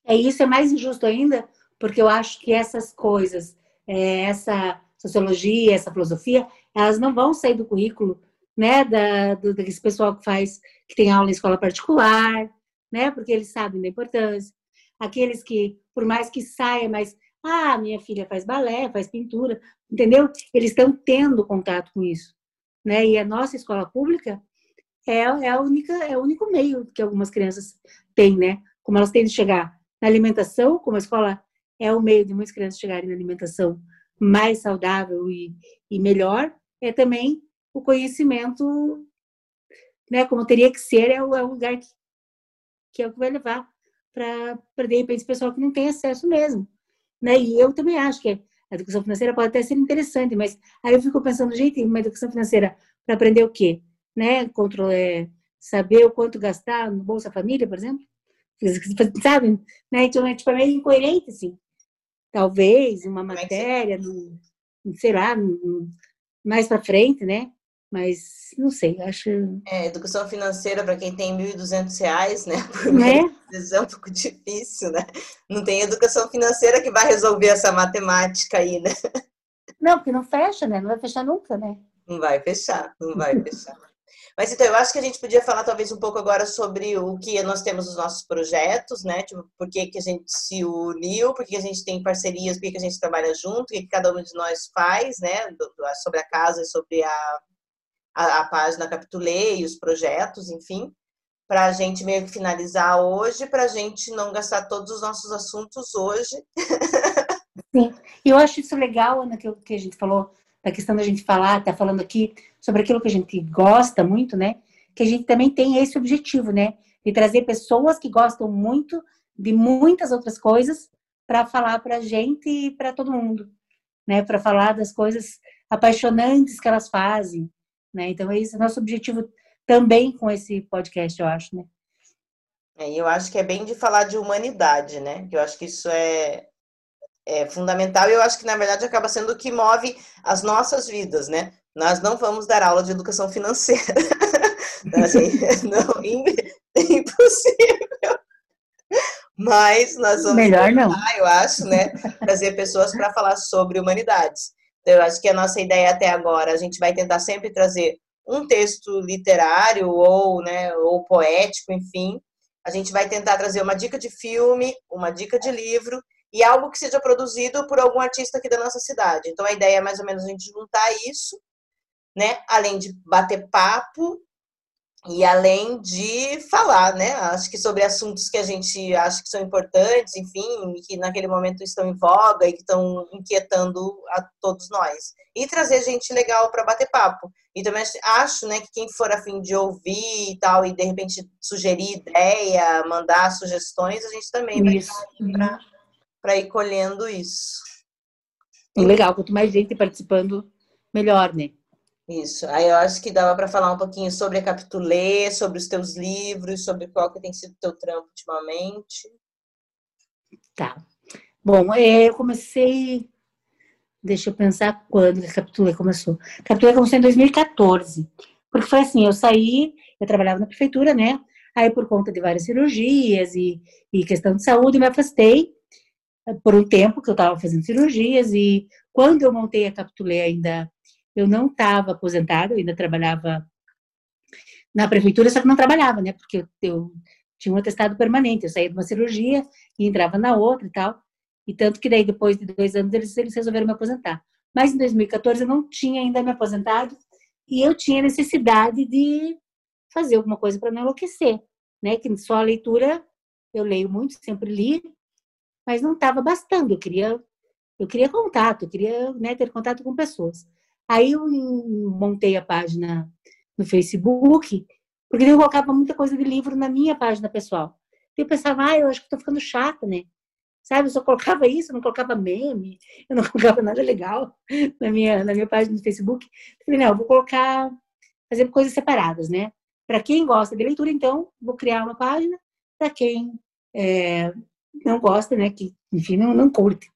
É isso, é mais injusto ainda, porque eu acho que essas coisas, é, essa sociologia, essa filosofia, elas não vão sair do currículo né, da, do, desse pessoal que faz, que tem aula em escola particular, né, porque eles sabem da importância. Aqueles que, por mais que saia, mas, ah, minha filha faz balé, faz pintura, entendeu? Eles estão tendo contato com isso, né, e a nossa escola pública é, é, a única, é o único meio que algumas crianças têm, né, como elas têm de chegar na alimentação, como a escola é o meio de muitas crianças chegarem na alimentação mais saudável e, e melhor, é também o conhecimento, né, como teria que ser, é o, é o lugar que, que é o que vai levar para, de repente, o pessoal que não tem acesso mesmo. Né? E eu também acho que a educação financeira pode até ser interessante, mas aí eu fico pensando, gente, uma educação financeira para aprender o quê? Né? Controlar, é, saber o quanto gastar no Bolsa Família, por exemplo? Sabe? Né? Então, é, tipo, é meio incoerente, assim. Talvez uma matéria, no, sei lá, mais para frente, né? Mas não sei, acho. É, educação financeira para quem tem R$ 1.200, né? Por mês, é? é um pouco difícil, né? Não tem educação financeira que vai resolver essa matemática aí, né? Não, porque não fecha, né? Não vai fechar nunca, né? Não vai fechar, não vai fechar. Mas então, eu acho que a gente podia falar talvez um pouco agora sobre o que nós temos os nossos projetos, né? Tipo, por que, que a gente se uniu, por que a gente tem parcerias, por que, que a gente trabalha junto, o que, que cada um de nós faz, né? Sobre a casa e sobre a, a, a página Capitulei, os projetos, enfim, para a gente meio que finalizar hoje, para a gente não gastar todos os nossos assuntos hoje. Sim, eu acho isso legal, Ana, que, que a gente falou, da questão da gente falar, tá falando aqui sobre aquilo que a gente gosta muito, né? Que a gente também tem esse objetivo, né? De trazer pessoas que gostam muito de muitas outras coisas para falar para a gente e para todo mundo, né? Para falar das coisas apaixonantes que elas fazem, né? Então, esse é o nosso objetivo também com esse podcast, eu acho, né? É, eu acho que é bem de falar de humanidade, né? Eu acho que isso é, é fundamental e eu acho que, na verdade, acaba sendo o que move as nossas vidas, né? Nós não vamos dar aula de educação financeira. assim, não, é impossível. Mas nós vamos Melhor não. eu acho, né? Trazer pessoas para falar sobre humanidades. Eu acho que a nossa ideia até agora, a gente vai tentar sempre trazer um texto literário ou, né, ou poético, enfim. A gente vai tentar trazer uma dica de filme, uma dica de livro e algo que seja produzido por algum artista aqui da nossa cidade. Então a ideia é mais ou menos a gente juntar isso, né? Além de bater papo e além de falar, né? Acho que sobre assuntos que a gente acha que são importantes, enfim, que naquele momento estão em voga e que estão inquietando a todos nós. E trazer gente legal para bater papo. E também acho, né, que quem for afim de ouvir e tal, e de repente sugerir ideia, mandar sugestões, a gente também isso. vai para ir colhendo isso. Legal, quanto mais gente participando, melhor, né? Isso. Aí eu acho que dava para falar um pouquinho sobre a Capitulê, sobre os teus livros, sobre qual que tem sido o teu trampo ultimamente. Tá. Bom, é, eu comecei. Deixa eu pensar quando a Capitulê começou. A Capitulê começou em 2014. Porque foi assim, eu saí, eu trabalhava na prefeitura, né? Aí, por conta de várias cirurgias e, e questão de saúde, me afastei eh, por um tempo que eu estava fazendo cirurgias e quando eu montei a Capitulê ainda, eu não estava aposentada, eu ainda trabalhava na prefeitura, só que não trabalhava, né? Porque eu, eu tinha um atestado permanente, eu saía de uma cirurgia e entrava na outra e tal. E tanto que daí, depois de dois anos, eles, eles resolveram me aposentar. Mas em 2014 eu não tinha ainda me aposentado e eu tinha necessidade de fazer alguma coisa para não enlouquecer, né? Que só a leitura eu leio muito, sempre li, mas não estava bastando. Eu queria, eu queria contato, eu queria né, ter contato com pessoas. Aí eu montei a página no Facebook, porque eu colocava muita coisa de livro na minha página pessoal. Eu pensava, ah, eu acho que estou ficando chata, né? Sabe, eu só colocava isso, não colocava meme, eu não colocava nada legal na minha, na minha página do Facebook. Eu falei, não, eu vou colocar, fazer coisas separadas, né? Para quem gosta de leitura, então, vou criar uma página. Para quem é, não gosta, né, que, enfim, não, não curte,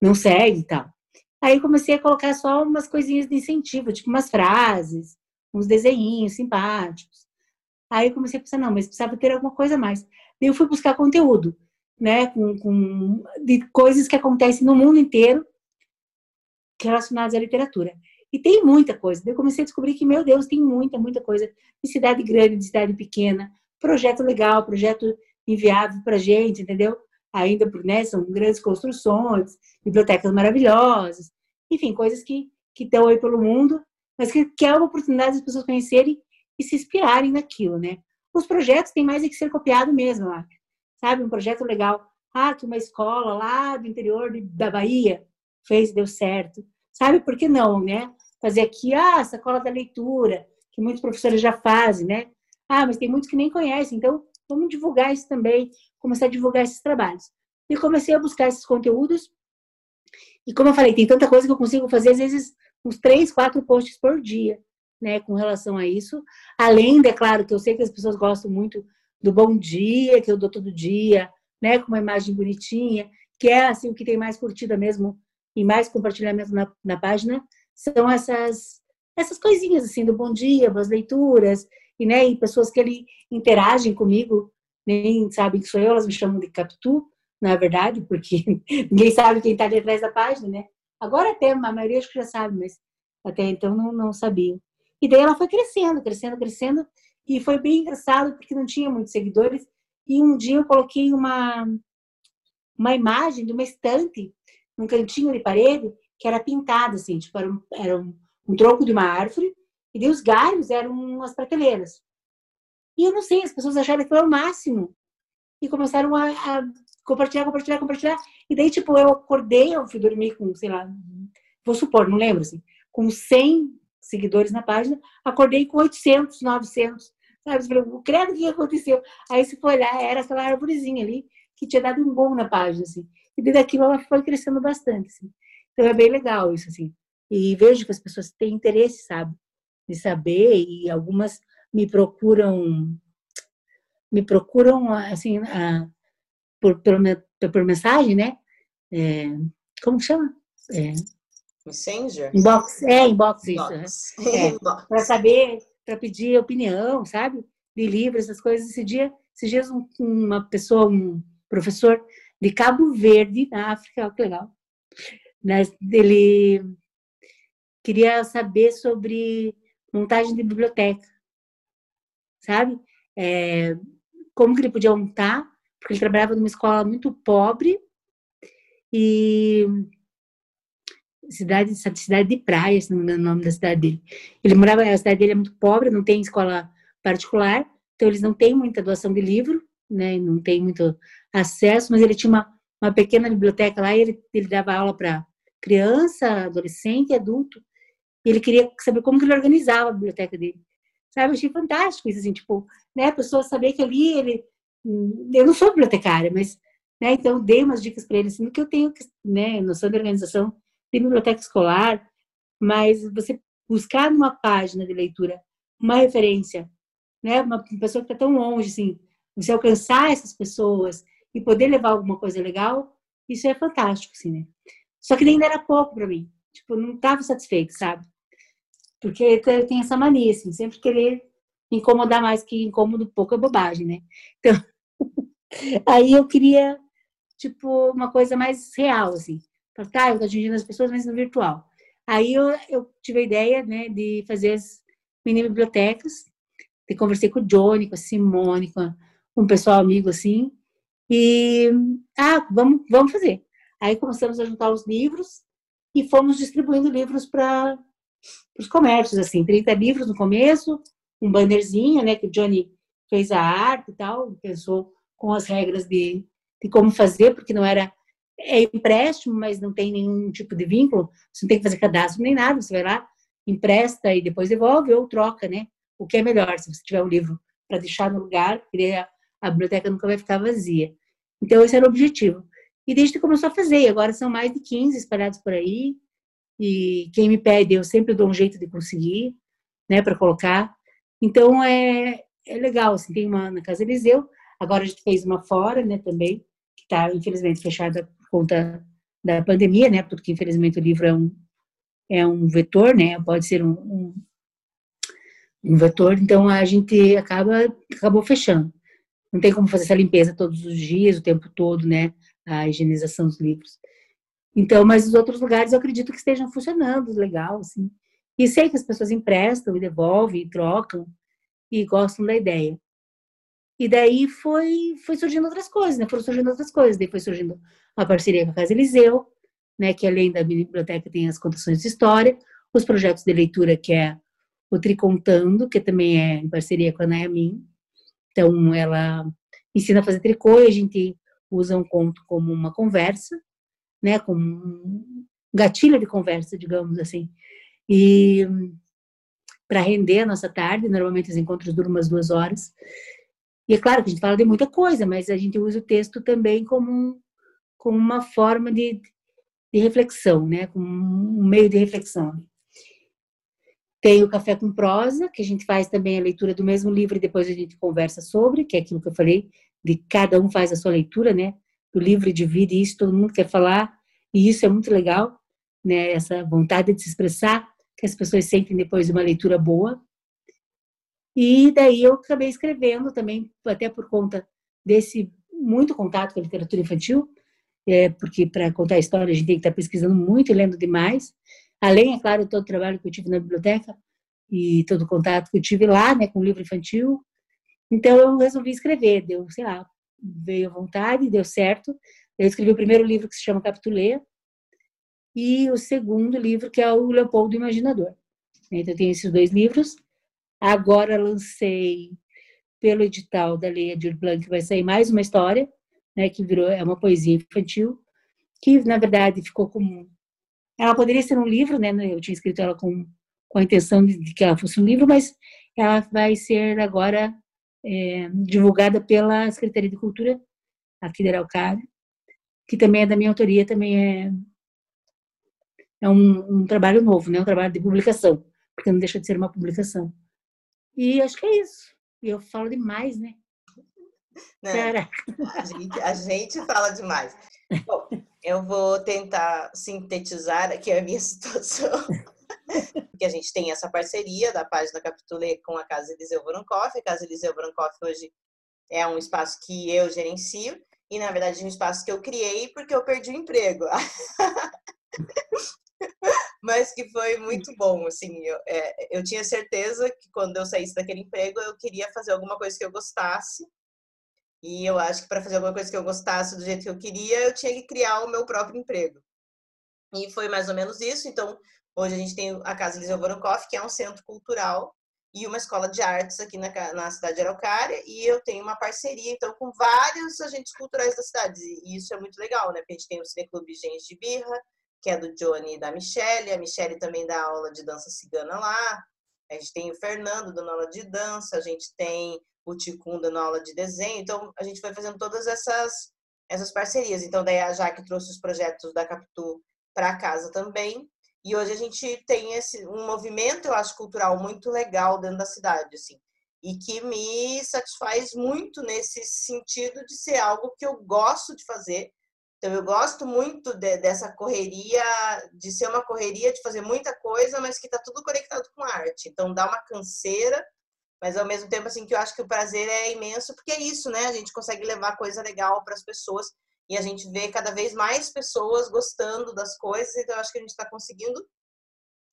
não segue e tal. Aí comecei a colocar só umas coisinhas de incentivo, tipo umas frases, uns desenhinhos simpáticos. Aí comecei a pensar, não, mas precisava ter alguma coisa a mais. Daí eu fui buscar conteúdo, né, com, com, de coisas que acontecem no mundo inteiro relacionadas à literatura. E tem muita coisa. Daí eu comecei a descobrir que, meu Deus, tem muita, muita coisa. De cidade grande, de cidade pequena. Projeto legal, projeto inviável para gente, entendeu? Ainda, né, são grandes construções, bibliotecas maravilhosas. Enfim, coisas que estão aí pelo mundo, mas que, que é uma oportunidade das pessoas conhecerem e se inspirarem naquilo, né? Os projetos têm mais é que ser copiado mesmo, lá. sabe? Um projeto legal. Ah, que uma escola lá do interior da Bahia fez deu certo. Sabe por que não, né? fazer aqui, ah, a sacola da leitura, que muitos professores já fazem, né? Ah, mas tem muitos que nem conhecem, então vamos divulgar isso também, começar a divulgar esses trabalhos. E comecei a buscar esses conteúdos, e como eu falei, tem tanta coisa que eu consigo fazer, às vezes, uns três, quatro posts por dia, né, com relação a isso. Além, é claro, que eu sei que as pessoas gostam muito do bom dia, que eu dou todo dia, né, com uma imagem bonitinha, que é, assim, o que tem mais curtida mesmo e mais compartilhamento na, na página, são essas essas coisinhas assim do bom dia, boas leituras e né, e pessoas que ele interagem comigo, nem sabem que sou eu, elas me chamam de Capitu, na verdade, porque ninguém sabe quem está ali atrás da página, né? Agora até a maioria acho que já sabe, mas até então não, não sabiam. E daí ela foi crescendo, crescendo, crescendo, e foi bem engraçado porque não tinha muitos seguidores. E um dia eu coloquei uma uma imagem de uma estante num cantinho de parede que era pintada, assim, tipo, era um, era um, um tronco de uma árvore, e daí os galhos eram as prateleiras. E eu não sei, as pessoas acharam que foi o máximo. E começaram a, a, compartilhar, compartilhar, compartilhar. E daí, tipo, eu acordei, eu fui dormir com, sei lá, vou supor, não lembro, assim, com 100 seguidores na página, acordei com 800, 900. Sabe? Eu falei, credo, o que aconteceu? Aí, se for olhar, era aquela árvorezinha ali que tinha dado um bom na página, assim. E daí daquilo ela foi crescendo bastante, assim. Então é bem legal isso, assim. E vejo que as pessoas têm interesse, sabe, de saber, e algumas me procuram, me procuram, assim, a, por, por, por mensagem, né? É, como chama? É, Messenger? Inbox, é, inbox, inbox. isso. É, para saber, para pedir opinião, sabe? De livros, essas coisas. Esse dia, esses dias, um, uma pessoa, um professor de Cabo Verde, na África, que legal, né, ele queria saber sobre montagem de biblioteca, sabe? É, como que ele podia montar, porque ele trabalhava numa escola muito pobre e cidade, cidade de praia, se não me engano o nome da cidade dele. Ele morava, a cidade dele é muito pobre, não tem escola particular, então eles não têm muita doação de livro, né, não tem muito acesso, mas ele tinha uma, uma pequena biblioteca lá e ele, ele dava aula para criança, adolescente adulto. E ele queria saber como que ele organizava a biblioteca dele. Sabe, eu achei fantástico isso, assim, tipo, né, a pessoa saber que ali ele... Eu não sou bibliotecária, mas, né, então dei umas dicas para ele, assim, que eu tenho, né, noção de organização de biblioteca escolar, mas você buscar numa página de leitura uma referência, né, uma pessoa que está tão longe, assim, você alcançar essas pessoas e poder levar alguma coisa legal, isso é fantástico, assim, né? Só que ainda era pouco para mim. Tipo, não estava satisfeito, sabe? Porque tem essa mania, assim, sempre querer incomodar mais que incômodo, pouco é bobagem, né? Então, aí eu queria, tipo, uma coisa mais real, assim. Tá, eu tô atingindo as pessoas, mas no virtual. Aí eu, eu tive a ideia, né, de fazer as mini bibliotecas. Eu conversei com o Johnny, com a Simone, com um pessoal amigo, assim. E, ah, vamos, vamos fazer. Aí começamos a juntar os livros e fomos distribuindo livros para os comércios, assim, 30 livros no começo, um bannerzinho, né, que o Johnny fez a arte e tal, pensou com as regras de, de como fazer, porque não era é empréstimo, mas não tem nenhum tipo de vínculo, você não tem que fazer cadastro nem nada, você vai lá, empresta e depois devolve ou troca, né? O que é melhor, se você tiver um livro para deixar no lugar, a, biblioteca nunca vai ficar vazia. Então, esse era o objetivo. E desde que começou a fazer, agora são mais de 15 espalhados por aí, e quem me pede, eu sempre dou um jeito de conseguir, né, para colocar. Então, é, é legal, assim, tem uma na Casa Eliseu, agora a gente fez uma fora, né, também, que está, infelizmente, fechada por conta da pandemia, né, porque, infelizmente, o livro é um, é um vetor, né, pode ser um, um, um vetor, então a gente acaba, acabou fechando. Não tem como fazer essa limpeza todos os dias, o tempo todo, né, a higienização dos livros. Então, mas os outros lugares eu acredito que estejam funcionando legal, assim. E sei que as pessoas emprestam e devolvem, e trocam e gostam da ideia. E daí foi, foi surgindo outras coisas, né? Foram surgindo outras coisas. Daí foi surgindo uma parceria com a Casa Eliseu, né? Que além da biblioteca tem as contações de história, os projetos de leitura, que é o Tricontando, que também é em parceria com a Nayamin. Então, ela ensina a fazer tricô e a gente usa um conto como uma conversa, né? Como um gatilho de conversa, digamos assim. E para render a nossa tarde, normalmente os encontros duram umas duas horas. E é claro que a gente fala de muita coisa, mas a gente usa o texto também como, um, como uma forma de, de reflexão, né? Como um meio de reflexão. Tem o Café com Prosa, que a gente faz também a leitura do mesmo livro e depois a gente conversa sobre, que é aquilo que eu falei, de cada um faz a sua leitura, né? Do livro divide isso, todo mundo quer falar, e isso é muito legal, né? Essa vontade de se expressar que as pessoas sentem depois de uma leitura boa. E daí eu acabei escrevendo também, até por conta desse muito contato com a literatura infantil, é, porque para contar a história a gente tem que estar pesquisando muito e lendo demais. Além, é claro, todo o trabalho que eu tive na biblioteca e todo o contato que eu tive lá, né, com o livro infantil. Então eu resolvi escrever, deu, sei lá, veio à vontade, deu certo. Eu escrevi o primeiro livro que se chama Capitulê e o segundo livro que é o Leopoldo Imaginador. Então eu tenho esses dois livros Agora lancei pelo edital da Lei Edir Blanc, vai sair mais uma história, né, que virou é uma poesia infantil, que na verdade ficou como ela poderia ser um livro, né? Eu tinha escrito ela com, com a intenção de que ela fosse um livro, mas ela vai ser agora é, divulgada pela Secretaria de Cultura aqui da Araucária, que também é da minha autoria, também é, é um, um trabalho novo, né? Um trabalho de publicação, porque não deixa de ser uma publicação. E acho que é isso. E eu falo demais, né? né? A, gente, a gente fala demais. Bom, eu vou tentar sintetizar aqui a minha situação. que a gente tem essa parceria da página Capitulê com a Casa Eliseu Voronkoff. A Casa Eliseu Voronkoff hoje é um espaço que eu gerencio e, na verdade, é um espaço que eu criei porque eu perdi o emprego. mas que foi muito bom, assim, eu, é, eu tinha certeza que quando eu saísse daquele emprego eu queria fazer alguma coisa que eu gostasse, e eu acho que para fazer alguma coisa que eu gostasse do jeito que eu queria, eu tinha que criar o meu próprio emprego. E foi mais ou menos isso, então hoje a gente tem a Casa Eliseu Vorokoff, que é um centro cultural, e uma escola de artes aqui na, na cidade de Araucária, e eu tenho uma parceria, então, com vários agentes culturais da cidade, e isso é muito legal, né, porque a gente tem o Cineclube Gente de Birra, que é do Johnny e da Michelle. A Michelle também dá aula de dança cigana lá. A gente tem o Fernando dando aula de dança, a gente tem o Ticum dando aula de desenho. Então, a gente foi fazendo todas essas, essas parcerias. Então, daí a Jaque trouxe os projetos da Capitu para casa também. E hoje a gente tem esse, um movimento, eu acho, cultural muito legal dentro da cidade, assim. E que me satisfaz muito nesse sentido de ser algo que eu gosto de fazer, então, eu gosto muito de, dessa correria, de ser uma correria, de fazer muita coisa, mas que está tudo conectado com arte. Então, dá uma canseira, mas ao mesmo tempo assim que eu acho que o prazer é imenso, porque é isso, né? A gente consegue levar coisa legal para as pessoas e a gente vê cada vez mais pessoas gostando das coisas, então eu acho que a gente está conseguindo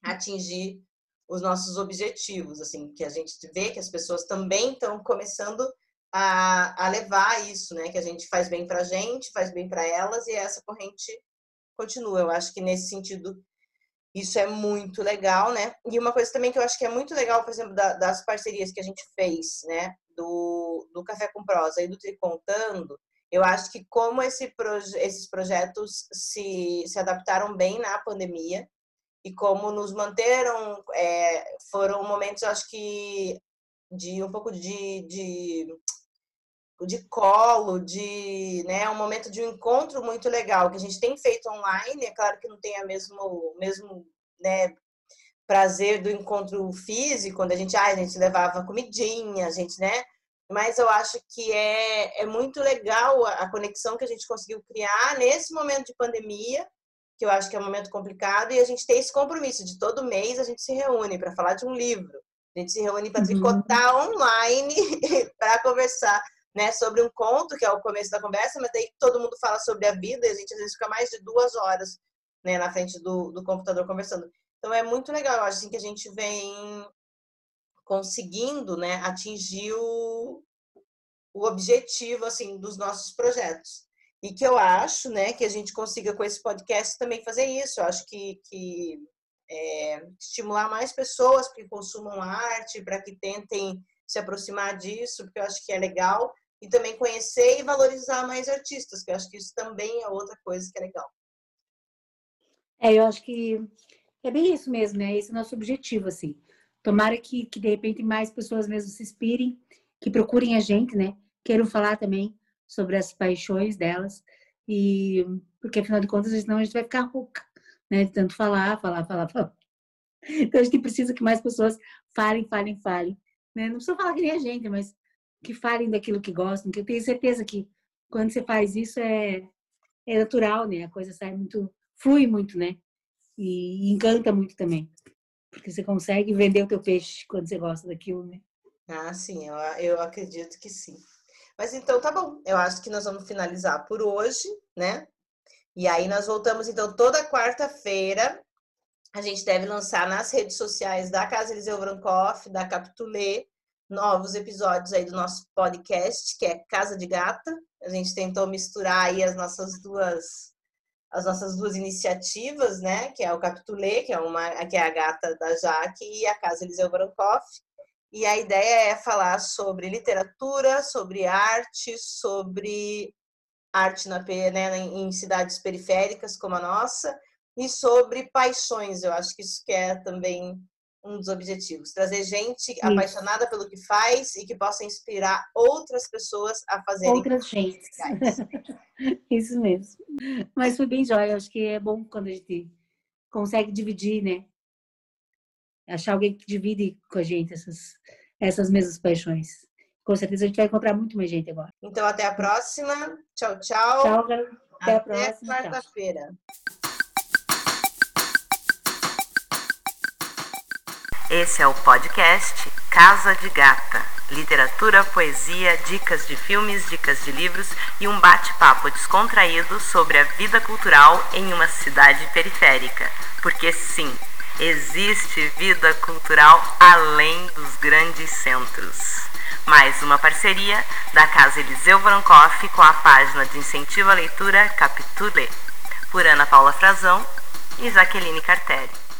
atingir os nossos objetivos, assim, que a gente vê que as pessoas também estão começando a, a levar isso, né? Que a gente faz bem para a gente, faz bem para elas e essa corrente continua. Eu acho que nesse sentido isso é muito legal, né? E uma coisa também que eu acho que é muito legal, por exemplo, da, das parcerias que a gente fez, né? Do, do Café com Prosa e do Tricontando, eu acho que como esse proje esses projetos se, se adaptaram bem na pandemia e como nos manteram, é, foram momentos, eu acho que, de um pouco de, de de colo, de né, um momento de um encontro muito legal que a gente tem feito online. É claro que não tem a mesmo mesmo né, prazer do encontro físico, quando a gente, ah, a gente levava comidinha, a gente, né? Mas eu acho que é, é muito legal a, conexão que a gente conseguiu criar nesse momento de pandemia, que eu acho que é um momento complicado, e a gente tem esse compromisso de todo mês a gente se reúne para falar de um livro. A gente se reúne para uhum. tricotar uhum. online para conversar né, sobre um conto, que é o começo da conversa, mas daí todo mundo fala sobre a vida e a gente às vezes fica mais de duas horas né, na frente do, do computador conversando. Então é muito legal, eu acho assim, que a gente vem conseguindo né, atingir o, o objetivo assim dos nossos projetos. E que eu acho né, que a gente consiga com esse podcast também fazer isso. Eu acho que, que é, estimular mais pessoas que consumam arte, para que tentem se aproximar disso, porque eu acho que é legal e também conhecer e valorizar mais artistas, que eu acho que isso também é outra coisa que é legal. É, eu acho que é bem isso mesmo, né? Esse é o nosso objetivo, assim. Tomara que, que de repente mais pessoas mesmo se inspirem, que procurem a gente, né? Queiram falar também sobre as paixões delas e porque afinal de contas senão a gente vai ficar rouca, né? De tanto falar, falar, falar, falar. Então a gente precisa que mais pessoas falem, falem, falem. Né? Não precisa falar que nem a gente, mas que falem daquilo que gostam, que eu tenho certeza que quando você faz isso é, é natural, né? A coisa sai muito, flui muito, né? E, encanta muito também. Porque você consegue vender o teu peixe quando você gosta daquilo, né? Ah, sim, eu, eu acredito que sim. Mas então tá bom. Eu acho que nós vamos finalizar por hoje, né? E aí nós voltamos então toda quarta-feira. A gente deve lançar nas redes sociais da Casa Eliseu Brancoff, da Capitulê, novos episódios aí do nosso podcast, que é Casa de Gata. A gente tentou misturar aí as nossas duas as nossas duas iniciativas, né, que é o Capitulê, que é uma que é a gata da Jaque e a Casa Eliseu Brancoff. E a ideia é falar sobre literatura, sobre arte, sobre arte na né, em cidades periféricas como a nossa e sobre paixões. Eu acho que isso que é também um dos objetivos. Trazer gente Isso. apaixonada pelo que faz e que possa inspirar outras pessoas a fazerem. Outras gente. Isso mesmo. Mas foi bem jóia. Acho que é bom quando a gente consegue dividir, né? Achar alguém que divide com a gente essas, essas mesmas paixões. Com certeza a gente vai encontrar muito mais gente agora. Então, até a próxima. Tchau, tchau. Tchau, Até, até a próxima. quarta-feira. Esse é o podcast Casa de Gata. Literatura, poesia, dicas de filmes, dicas de livros e um bate-papo descontraído sobre a vida cultural em uma cidade periférica. Porque sim, existe vida cultural além dos grandes centros. Mais uma parceria da Casa Eliseu Brancoff com a página de incentivo à leitura Capitule, por Ana Paula Frazão e Jaqueline Cartelli.